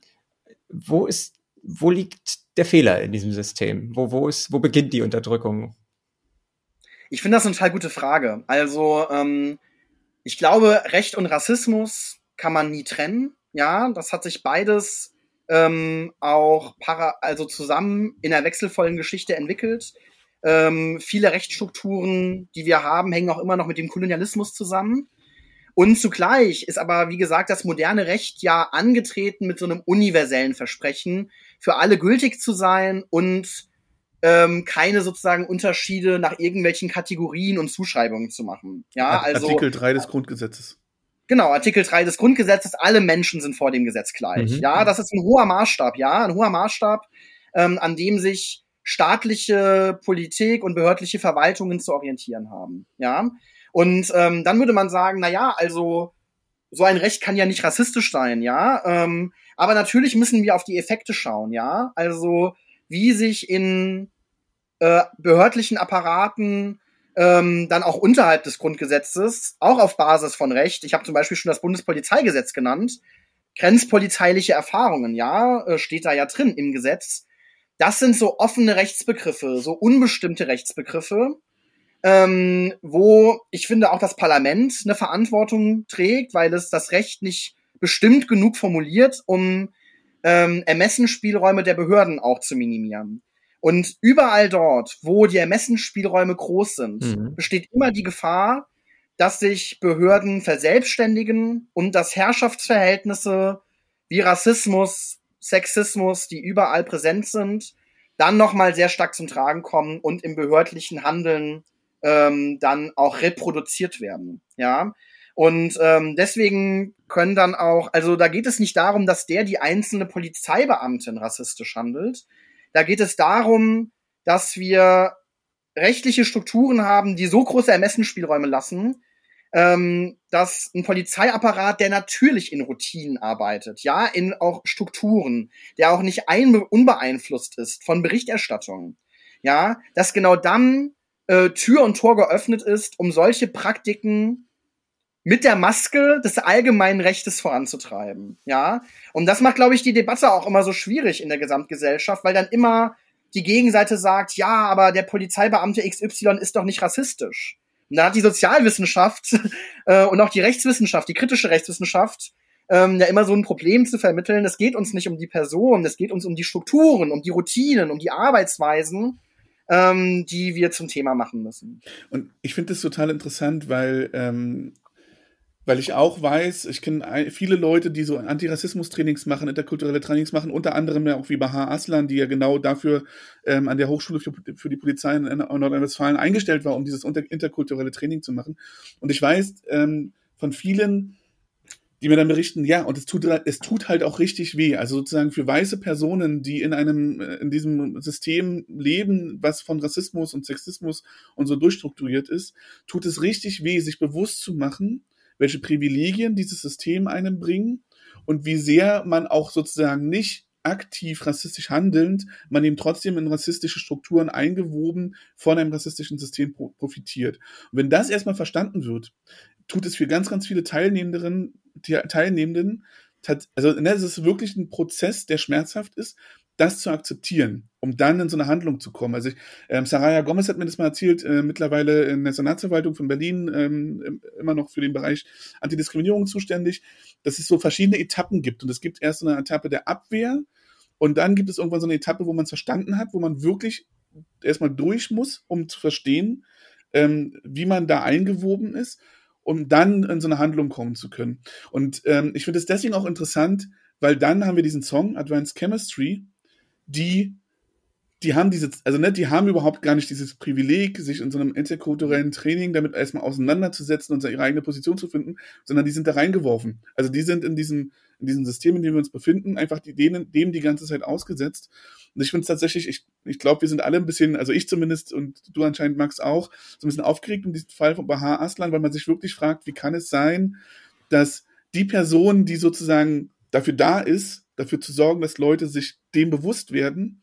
S4: wo ist, wo liegt der Fehler in diesem System? Wo, wo, ist, wo beginnt die Unterdrückung?
S1: Ich finde das eine total gute Frage. Also, ähm, ich glaube, Recht und Rassismus kann man nie trennen. Ja, das hat sich beides ähm, auch para also zusammen in einer wechselvollen Geschichte entwickelt. Ähm, viele Rechtsstrukturen, die wir haben, hängen auch immer noch mit dem Kolonialismus zusammen. Und zugleich ist aber, wie gesagt, das moderne Recht ja angetreten mit so einem universellen Versprechen, für alle gültig zu sein und ähm, keine sozusagen Unterschiede nach irgendwelchen Kategorien und Zuschreibungen zu machen. Ja,
S3: also Artikel 3 des Grundgesetzes.
S1: Genau, Artikel 3 des Grundgesetzes, alle Menschen sind vor dem Gesetz gleich. Mhm. Ja, das ist ein hoher Maßstab, ja, ein hoher Maßstab, ähm, an dem sich staatliche Politik und behördliche Verwaltungen zu orientieren haben. Ja. Und ähm, dann würde man sagen, na ja, also so ein Recht kann ja nicht rassistisch sein, ja. Ähm, aber natürlich müssen wir auf die Effekte schauen, ja. Also wie sich in äh, behördlichen Apparaten ähm, dann auch unterhalb des Grundgesetzes, auch auf Basis von Recht, ich habe zum Beispiel schon das Bundespolizeigesetz genannt, grenzpolizeiliche Erfahrungen, ja, äh, steht da ja drin im Gesetz. Das sind so offene Rechtsbegriffe, so unbestimmte Rechtsbegriffe, ähm, wo ich finde auch das Parlament eine Verantwortung trägt, weil es das Recht nicht bestimmt genug formuliert, um ähm, Ermessensspielräume der Behörden auch zu minimieren. Und überall dort, wo die Ermessensspielräume groß sind,
S4: Mhm.
S1: besteht immer die Gefahr, dass sich Behörden verselbstständigen und dass Herrschaftsverhältnisse wie Rassismus, Sexismus, die überall präsent sind, dann nochmal sehr stark zum Tragen kommen und im behördlichen Handeln ähm, dann auch reproduziert werden. Ja. Und ähm, deswegen können dann auch, also da geht es nicht darum, dass der die einzelne Polizeibeamtin rassistisch handelt. Da geht es darum, dass wir rechtliche Strukturen haben, die so große Ermessensspielräume lassen, ähm, dass ein Polizeiapparat, der natürlich in Routinen arbeitet, ja, in auch Strukturen, der auch nicht ein unbeeinflusst ist von Berichterstattung, ja, dass genau dann äh, Tür und Tor geöffnet ist, um solche Praktiken mit der Maske des allgemeinen Rechtes voranzutreiben, ja. Und das macht, glaube ich, die Debatte auch immer so schwierig in der Gesamtgesellschaft, weil dann immer die Gegenseite sagt, ja, aber der Polizeibeamte XY ist doch nicht rassistisch. Und da hat die Sozialwissenschaft äh, und auch die Rechtswissenschaft, die kritische Rechtswissenschaft, ähm, ja immer so ein Problem zu vermitteln. Es geht uns nicht um die Person, es geht uns um die Strukturen, um die Routinen, um die Arbeitsweisen, ähm, die wir zum Thema machen müssen.
S3: Und ich finde das total interessant, weil, ähm, weil ich auch weiß, ich kenne viele Leute, die so Antirassismus-Trainings machen, interkulturelle Trainings machen, unter anderem ja auch wie Bahar Aslan, die ja genau dafür ähm, an der Hochschule für, für die Polizei in Nordrhein-Westfalen eingestellt war, um dieses interkulturelle Training zu machen. Und ich weiß ähm, von vielen, die mir dann berichten, ja, und es tut, es tut halt auch richtig weh. Also sozusagen für weiße Personen, die in einem, in diesem System leben, was von Rassismus und Sexismus und so durchstrukturiert ist, tut es richtig weh, sich bewusst zu machen, welche Privilegien dieses System einem bringen und wie sehr man auch sozusagen nicht aktiv rassistisch handelnd, man eben trotzdem in rassistische Strukturen eingewoben von einem rassistischen System profitiert. Und wenn das erstmal verstanden wird, tut es für ganz, ganz viele Teilnehmenden, Teilnehmenden, also ne, es ist wirklich ein Prozess, der schmerzhaft ist, das zu akzeptieren, um dann in so eine Handlung zu kommen. Also ich, ähm, Saraya Gomez hat mir das mal erzählt, äh, mittlerweile in der Senatsverwaltung von Berlin, ähm, immer noch für den Bereich Antidiskriminierung zuständig, dass es so verschiedene Etappen gibt. Und es gibt erst so eine Etappe der Abwehr und dann gibt es irgendwann so eine Etappe, wo man es verstanden hat, wo man wirklich erstmal durch muss, um zu verstehen, ähm, wie man da eingewoben ist, um dann in so eine Handlung kommen zu können. Und ähm, ich finde es deswegen auch interessant, weil dann haben wir diesen Song Advanced Chemistry, die die haben diese, also ne, die haben überhaupt gar nicht dieses Privileg, sich in so einem interkulturellen Training damit erstmal auseinanderzusetzen und ihre eigene Position zu finden, sondern die sind da reingeworfen. Also die sind in diesem, in diesem System, in dem wir uns befinden, einfach die, denen, dem die ganze Zeit ausgesetzt. Und ich finde es tatsächlich, ich, ich glaube, wir sind alle ein bisschen, also ich zumindest und du anscheinend, Max, auch, so ein bisschen aufgeregt um diesen Fall von Bahar Aslan, weil man sich wirklich fragt, wie kann es sein, dass die Person, die sozusagen dafür da ist, dafür zu sorgen, dass Leute sich dem bewusst werden,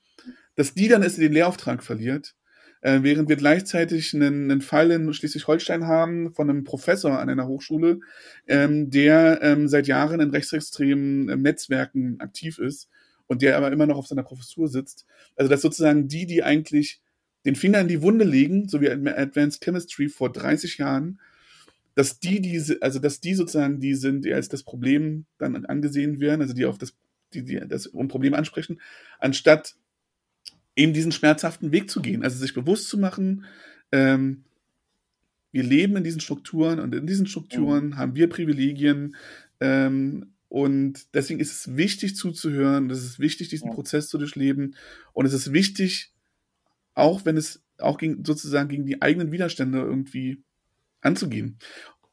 S3: dass die dann erst den Lehrauftrag verliert, äh, während wir gleichzeitig einen, einen Fall in Schleswig-Holstein haben von einem Professor an einer Hochschule, ähm, der ähm, seit Jahren in rechtsextremen ähm, Netzwerken aktiv ist und der aber immer noch auf seiner Professur sitzt. Also dass sozusagen die, die eigentlich den Finger in die Wunde legen, so wie Advanced Chemistry vor 30 Jahren, dass die diese, also dass die sozusagen die sind, die als das Problem dann angesehen werden, also die auf das, die, die das Problem ansprechen, anstatt eben diesen schmerzhaften Weg zu gehen, also sich bewusst zu machen, ähm, wir leben in diesen Strukturen und in diesen Strukturen mhm. haben wir Privilegien ähm, und deswegen ist es wichtig zuzuhören, es ist wichtig, diesen ja. Prozess zu durchleben und es ist wichtig, auch wenn es auch gegen, sozusagen gegen die eigenen Widerstände irgendwie anzugehen.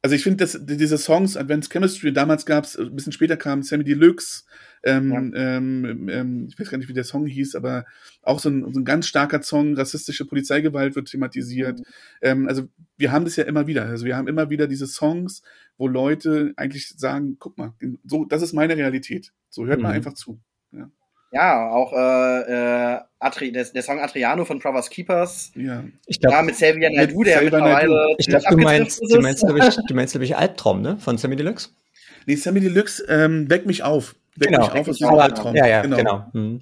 S3: Also ich finde, dass diese Songs, Advanced Chemistry, damals gab es, ein bisschen später kam Sammy Deluxe, ähm, ja. ähm, ähm, ich weiß gar nicht, wie der Song hieß, aber auch so ein, so ein ganz starker Song, rassistische Polizeigewalt wird thematisiert. Mhm. Ähm, also wir haben das ja immer wieder. Also wir haben immer wieder diese Songs, wo Leute eigentlich sagen, guck mal, so, das ist meine Realität. So hört mhm. mal einfach zu. Ja.
S1: Auch äh, äh, Atri der, der Song Adriano von Brothers Keepers.
S3: Ja,
S1: ich glaub, ja mit Xavier Naidoo, der
S4: Xavier
S1: mittlerweile.
S4: Ich glaube, du meinst, du meinst, glaube ich, du meinst, glaube ich, Albtraum, ne? Von Sammy Deluxe?
S3: Nee, Sammy Deluxe, ähm, weck mich auf. Weck
S4: genau,
S3: mich auf aus
S1: diesem
S3: Albtraum.
S4: Ja, ja, genau. genau. Mhm.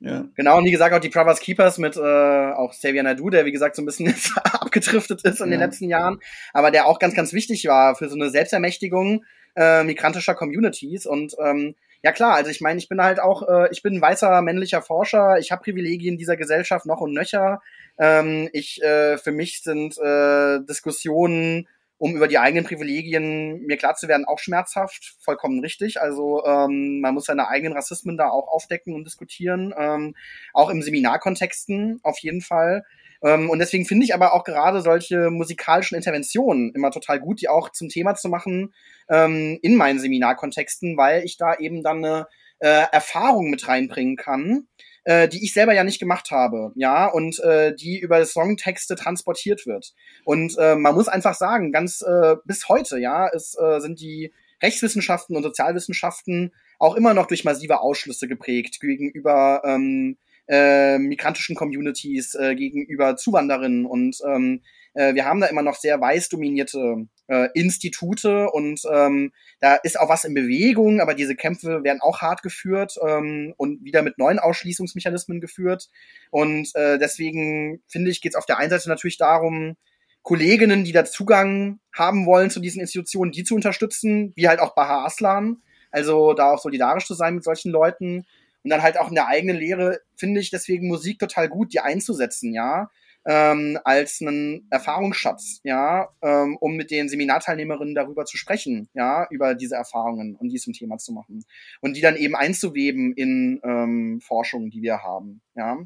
S3: Ja.
S1: Genau, und wie gesagt, auch die Brothers Keepers mit äh, auch Xavier Naidoo, der wie gesagt so ein bisschen jetzt abgedriftet ist in ja. den letzten Jahren, aber der auch ganz, ganz wichtig war für so eine Selbstermächtigung äh, migrantischer Communities. Und ähm, Ja klar, also ich meine, ich bin halt auch, äh, ich bin ein weißer männlicher Forscher, ich habe Privilegien dieser Gesellschaft noch und nöcher. Ähm, ich, äh, für mich sind äh, Diskussionen um über die eigenen Privilegien mir klar zu werden, auch schmerzhaft, vollkommen richtig. Also ähm, man muss seine eigenen Rassismen da auch aufdecken und diskutieren, ähm, auch im Seminarkontexten auf jeden Fall. Ähm, und deswegen finde ich aber auch gerade solche musikalischen Interventionen immer total gut, die auch zum Thema zu machen ähm, in meinen Seminarkontexten, weil ich da eben dann eine äh, Erfahrung mit reinbringen kann, äh, die ich selber ja nicht gemacht habe, ja, und äh, die über Songtexte transportiert wird. Und äh, man muss einfach sagen, ganz äh, bis heute, ja, es äh, sind die Rechtswissenschaften und Sozialwissenschaften auch immer noch durch massive Ausschlüsse geprägt gegenüber ähm, äh, migrantischen Communities, äh, gegenüber Zuwanderinnen und ähm, äh, wir haben da immer noch sehr weiß dominierte äh, Institute und ähm, da ist auch was in Bewegung, aber diese Kämpfe werden auch hart geführt ähm, und wieder mit neuen Ausschließungsmechanismen geführt. Und äh, deswegen finde ich, geht es auf der einen Seite natürlich darum, Kolleginnen, die da Zugang haben wollen zu diesen Institutionen, die zu unterstützen, wie halt auch Baha Aslan, also da auch solidarisch zu sein mit solchen Leuten. Und dann halt auch in der eigenen Lehre finde ich deswegen Musik total gut, die einzusetzen, ja ähm, als einen Erfahrungsschatz, ja, ähm, um mit den Seminarteilnehmerinnen darüber zu sprechen, ja, über diese Erfahrungen und dies zum Thema zu machen und die dann eben einzuweben in ähm, Forschungen, die wir haben, ja.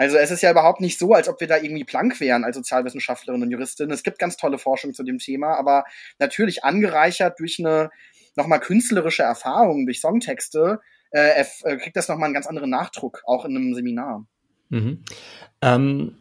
S1: Also es ist ja überhaupt nicht so, als ob wir da irgendwie plank wären als Sozialwissenschaftlerinnen und Juristinnen. Es gibt ganz tolle Forschung zu dem Thema, aber natürlich angereichert durch eine nochmal künstlerische Erfahrung, durch Songtexte, äh, äh, kriegt das nochmal einen ganz anderen Nachdruck, auch in einem Seminar.
S4: Mhm. Ähm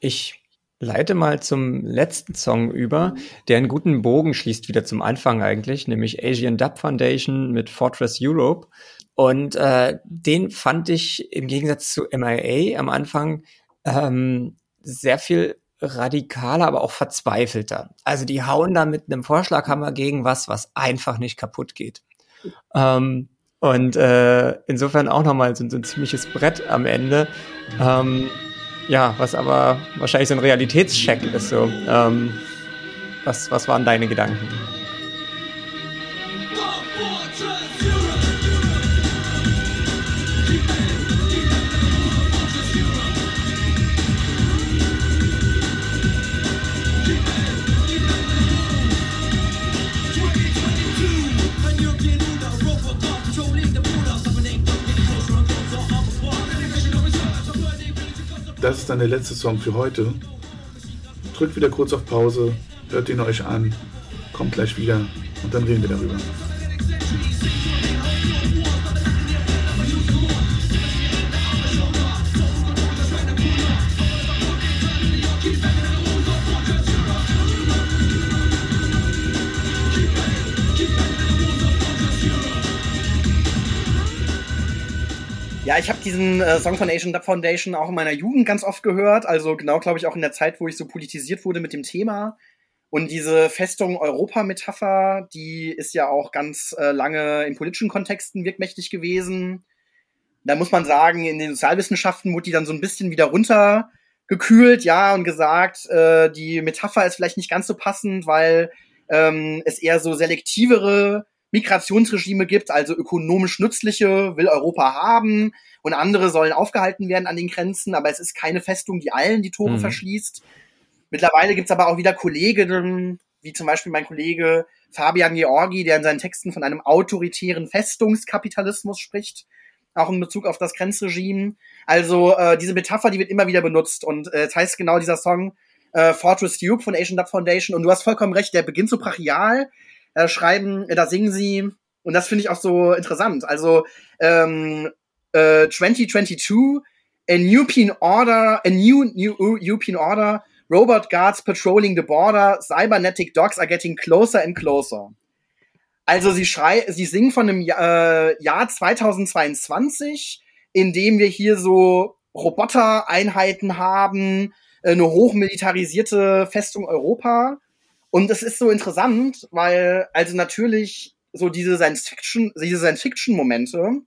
S4: ich leite mal zum letzten Song über, der einen guten Bogen schließt wieder zum Anfang eigentlich, nämlich Asian Dub Foundation mit Fortress Europe. Und äh, den fand ich im Gegensatz zu MIA am Anfang ähm, sehr viel radikaler, aber auch verzweifelter. Also die hauen da mit einem Vorschlaghammer gegen was, was einfach nicht kaputt geht. Ähm, und äh, insofern auch nochmal so, so ein ziemliches Brett am Ende. Ähm, ja, was aber wahrscheinlich so ein Realitätscheck ist. So. Ähm, was, was waren deine Gedanken?
S3: Dann der letzte Song für heute. Drückt wieder kurz auf Pause, hört ihn euch an, kommt gleich wieder und dann reden wir darüber.
S1: Ich habe diesen äh, Song von Asian Dub Foundation auch in meiner Jugend ganz oft gehört. Also genau, glaube ich, auch in der Zeit, wo ich so politisiert wurde mit dem Thema. Und diese Festung Europa-Metapher, die ist ja auch ganz äh, lange in politischen Kontexten wirkmächtig gewesen. Da muss man sagen, in den Sozialwissenschaften wurde die dann so ein bisschen wieder runtergekühlt, ja, und gesagt, äh, die Metapher ist vielleicht nicht ganz so passend, weil ähm, es eher so selektivere Migrationsregime gibt, also ökonomisch nützliche will Europa haben und andere sollen aufgehalten werden an den Grenzen, aber es ist keine Festung, die allen die Tore mhm. verschließt. Mittlerweile gibt's aber auch wieder Kolleginnen, wie zum Beispiel mein Kollege Fabian Georgi, der in seinen Texten von einem autoritären Festungskapitalismus spricht, auch in Bezug auf das Grenzregime. Also äh, diese Metapher, die wird immer wieder benutzt und äh, das heißt genau dieser Song äh, Fortress Duke von Asian Dub Foundation und du hast vollkommen recht, der beginnt so brachial, äh, schreiben, äh, da singen sie, und das finde ich auch so interessant. Also ähm, äh, 2022, a new European order, a new, new European order, robot guards patrolling the border, cybernetic dogs are getting closer and closer. Also sie schrei sie singen von einem äh, Jahr 2022, in dem wir hier so Robotereinheiten haben, eine hochmilitarisierte Festung Europa und es ist so interessant, weil also natürlich so diese Science-Fiction, diese Science-Fiction-Momente,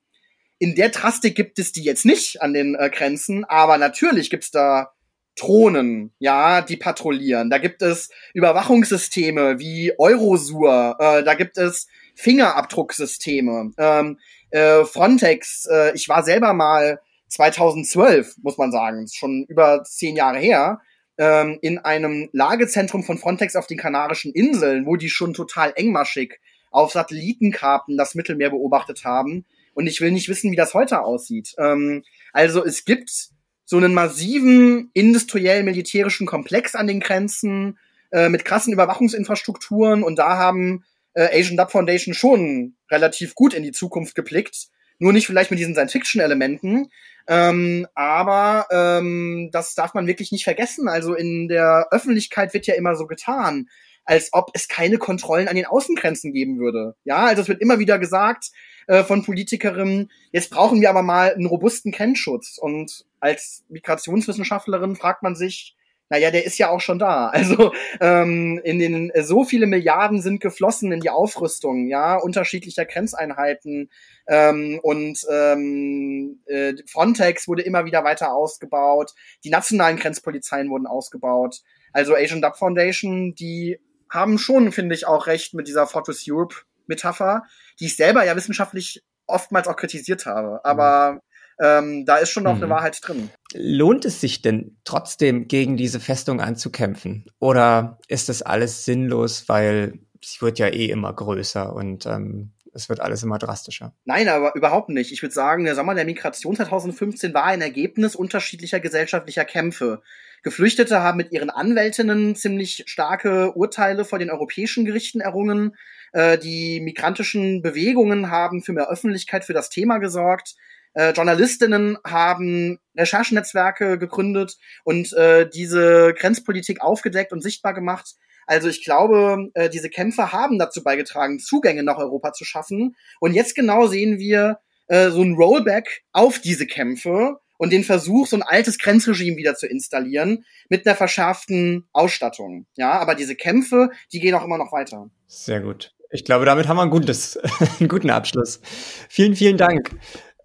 S1: in der Drastik gibt es die jetzt nicht an den äh, Grenzen, aber natürlich gibt's da Drohnen, ja, die patrouillieren. Da gibt es Überwachungssysteme wie Eurosur, äh, da gibt es Fingerabdrucksysteme, ähm, äh, Frontex. Äh, ich war selber mal 2012, muss man sagen, schon über zehn Jahre her, ähm, in einem Lagezentrum von Frontex auf den Kanarischen Inseln, wo die schon total engmaschig auf Satellitenkarten das Mittelmeer beobachtet haben. Und ich will nicht wissen, wie das heute aussieht. Ähm, also es gibt so einen massiven industriell-militärischen Komplex an den Grenzen äh, mit krassen Überwachungsinfrastrukturen und da haben äh, Asian Dub Foundation schon relativ gut in die Zukunft geblickt. Nur nicht vielleicht mit diesen Science-Fiction-Elementen, ähm, aber ähm, das darf man wirklich nicht vergessen. Also in der Öffentlichkeit wird ja immer so getan, als ob es keine Kontrollen an den Außengrenzen geben würde. Ja, also es wird immer wieder gesagt äh, von Politikerinnen, jetzt brauchen wir aber mal einen robusten Grenzschutz. Und als Migrationswissenschaftlerin fragt man sich, naja, der ist ja auch schon da. Also ähm, in den so viele Milliarden sind geflossen in die Aufrüstung, ja, unterschiedlicher Grenzeinheiten ähm, und ähm, äh, Frontex wurde immer wieder weiter ausgebaut, die nationalen Grenzpolizeien wurden ausgebaut. Also Asian Dub Foundation, die haben schon, finde ich, auch recht mit dieser Fortress Europe Metapher, die ich selber ja wissenschaftlich oftmals auch kritisiert habe. Aber mhm ähm, da ist schon noch mhm. eine Wahrheit drin.
S4: Lohnt es sich denn trotzdem gegen diese Festung anzukämpfen? Oder ist das alles sinnlos, weil sie wird ja eh immer größer und ähm, es wird alles immer drastischer.
S1: Nein, aber überhaupt nicht. Ich würde sagen, der Sommer der Migration 2015 war ein Ergebnis unterschiedlicher gesellschaftlicher Kämpfe. Geflüchtete haben mit ihren Anwältinnen ziemlich starke Urteile vor den europäischen Gerichten errungen. Äh, die migrantischen Bewegungen haben für mehr Öffentlichkeit für das Thema gesorgt. Äh, Journalistinnen haben Recherchenetzwerke gegründet und äh, diese Grenzpolitik aufgedeckt und sichtbar gemacht. Also ich glaube, äh, diese Kämpfe haben dazu beigetragen, Zugänge nach Europa zu schaffen. Und jetzt genau sehen wir äh, so ein Rollback auf diese Kämpfe und den Versuch, so ein altes Grenzregime wieder zu installieren mit einer verschärften Ausstattung. Ja, aber diese Kämpfe, die gehen auch immer noch weiter.
S4: Sehr gut. Ich glaube, damit haben wir ein gutes, einen guten Abschluss. Vielen, vielen Dank.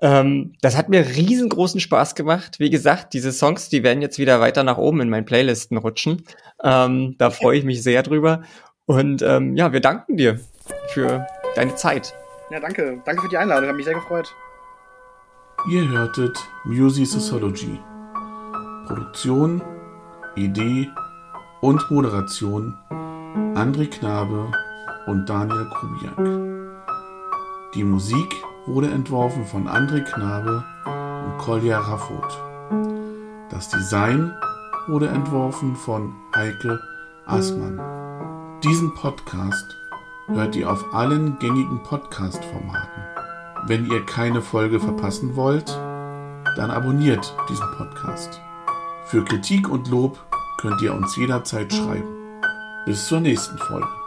S4: Ähm, das hat mir riesengroßen Spaß gemacht. Wie gesagt, diese Songs, die werden jetzt wieder weiter nach oben in meinen Playlisten rutschen. Ähm, da freue ich mich sehr drüber. Und ähm, ja, wir danken dir für deine Zeit.
S1: Ja, danke. Danke für die Einladung. Hat mich sehr gefreut.
S3: Ihr hörtet Music Sociology. Produktion, Idee und Moderation André Knabe und Daniel Kubiak. Die Musik wurde entworfen von André Knabe und Kolja Raffot. Das Design wurde entworfen von Heike Aßmann. Diesen Podcast hört ihr auf allen gängigen Podcast-Formaten. Wenn ihr keine Folge verpassen wollt, dann abonniert diesen Podcast. Für Kritik und Lob könnt ihr uns jederzeit schreiben. Bis zur nächsten Folge.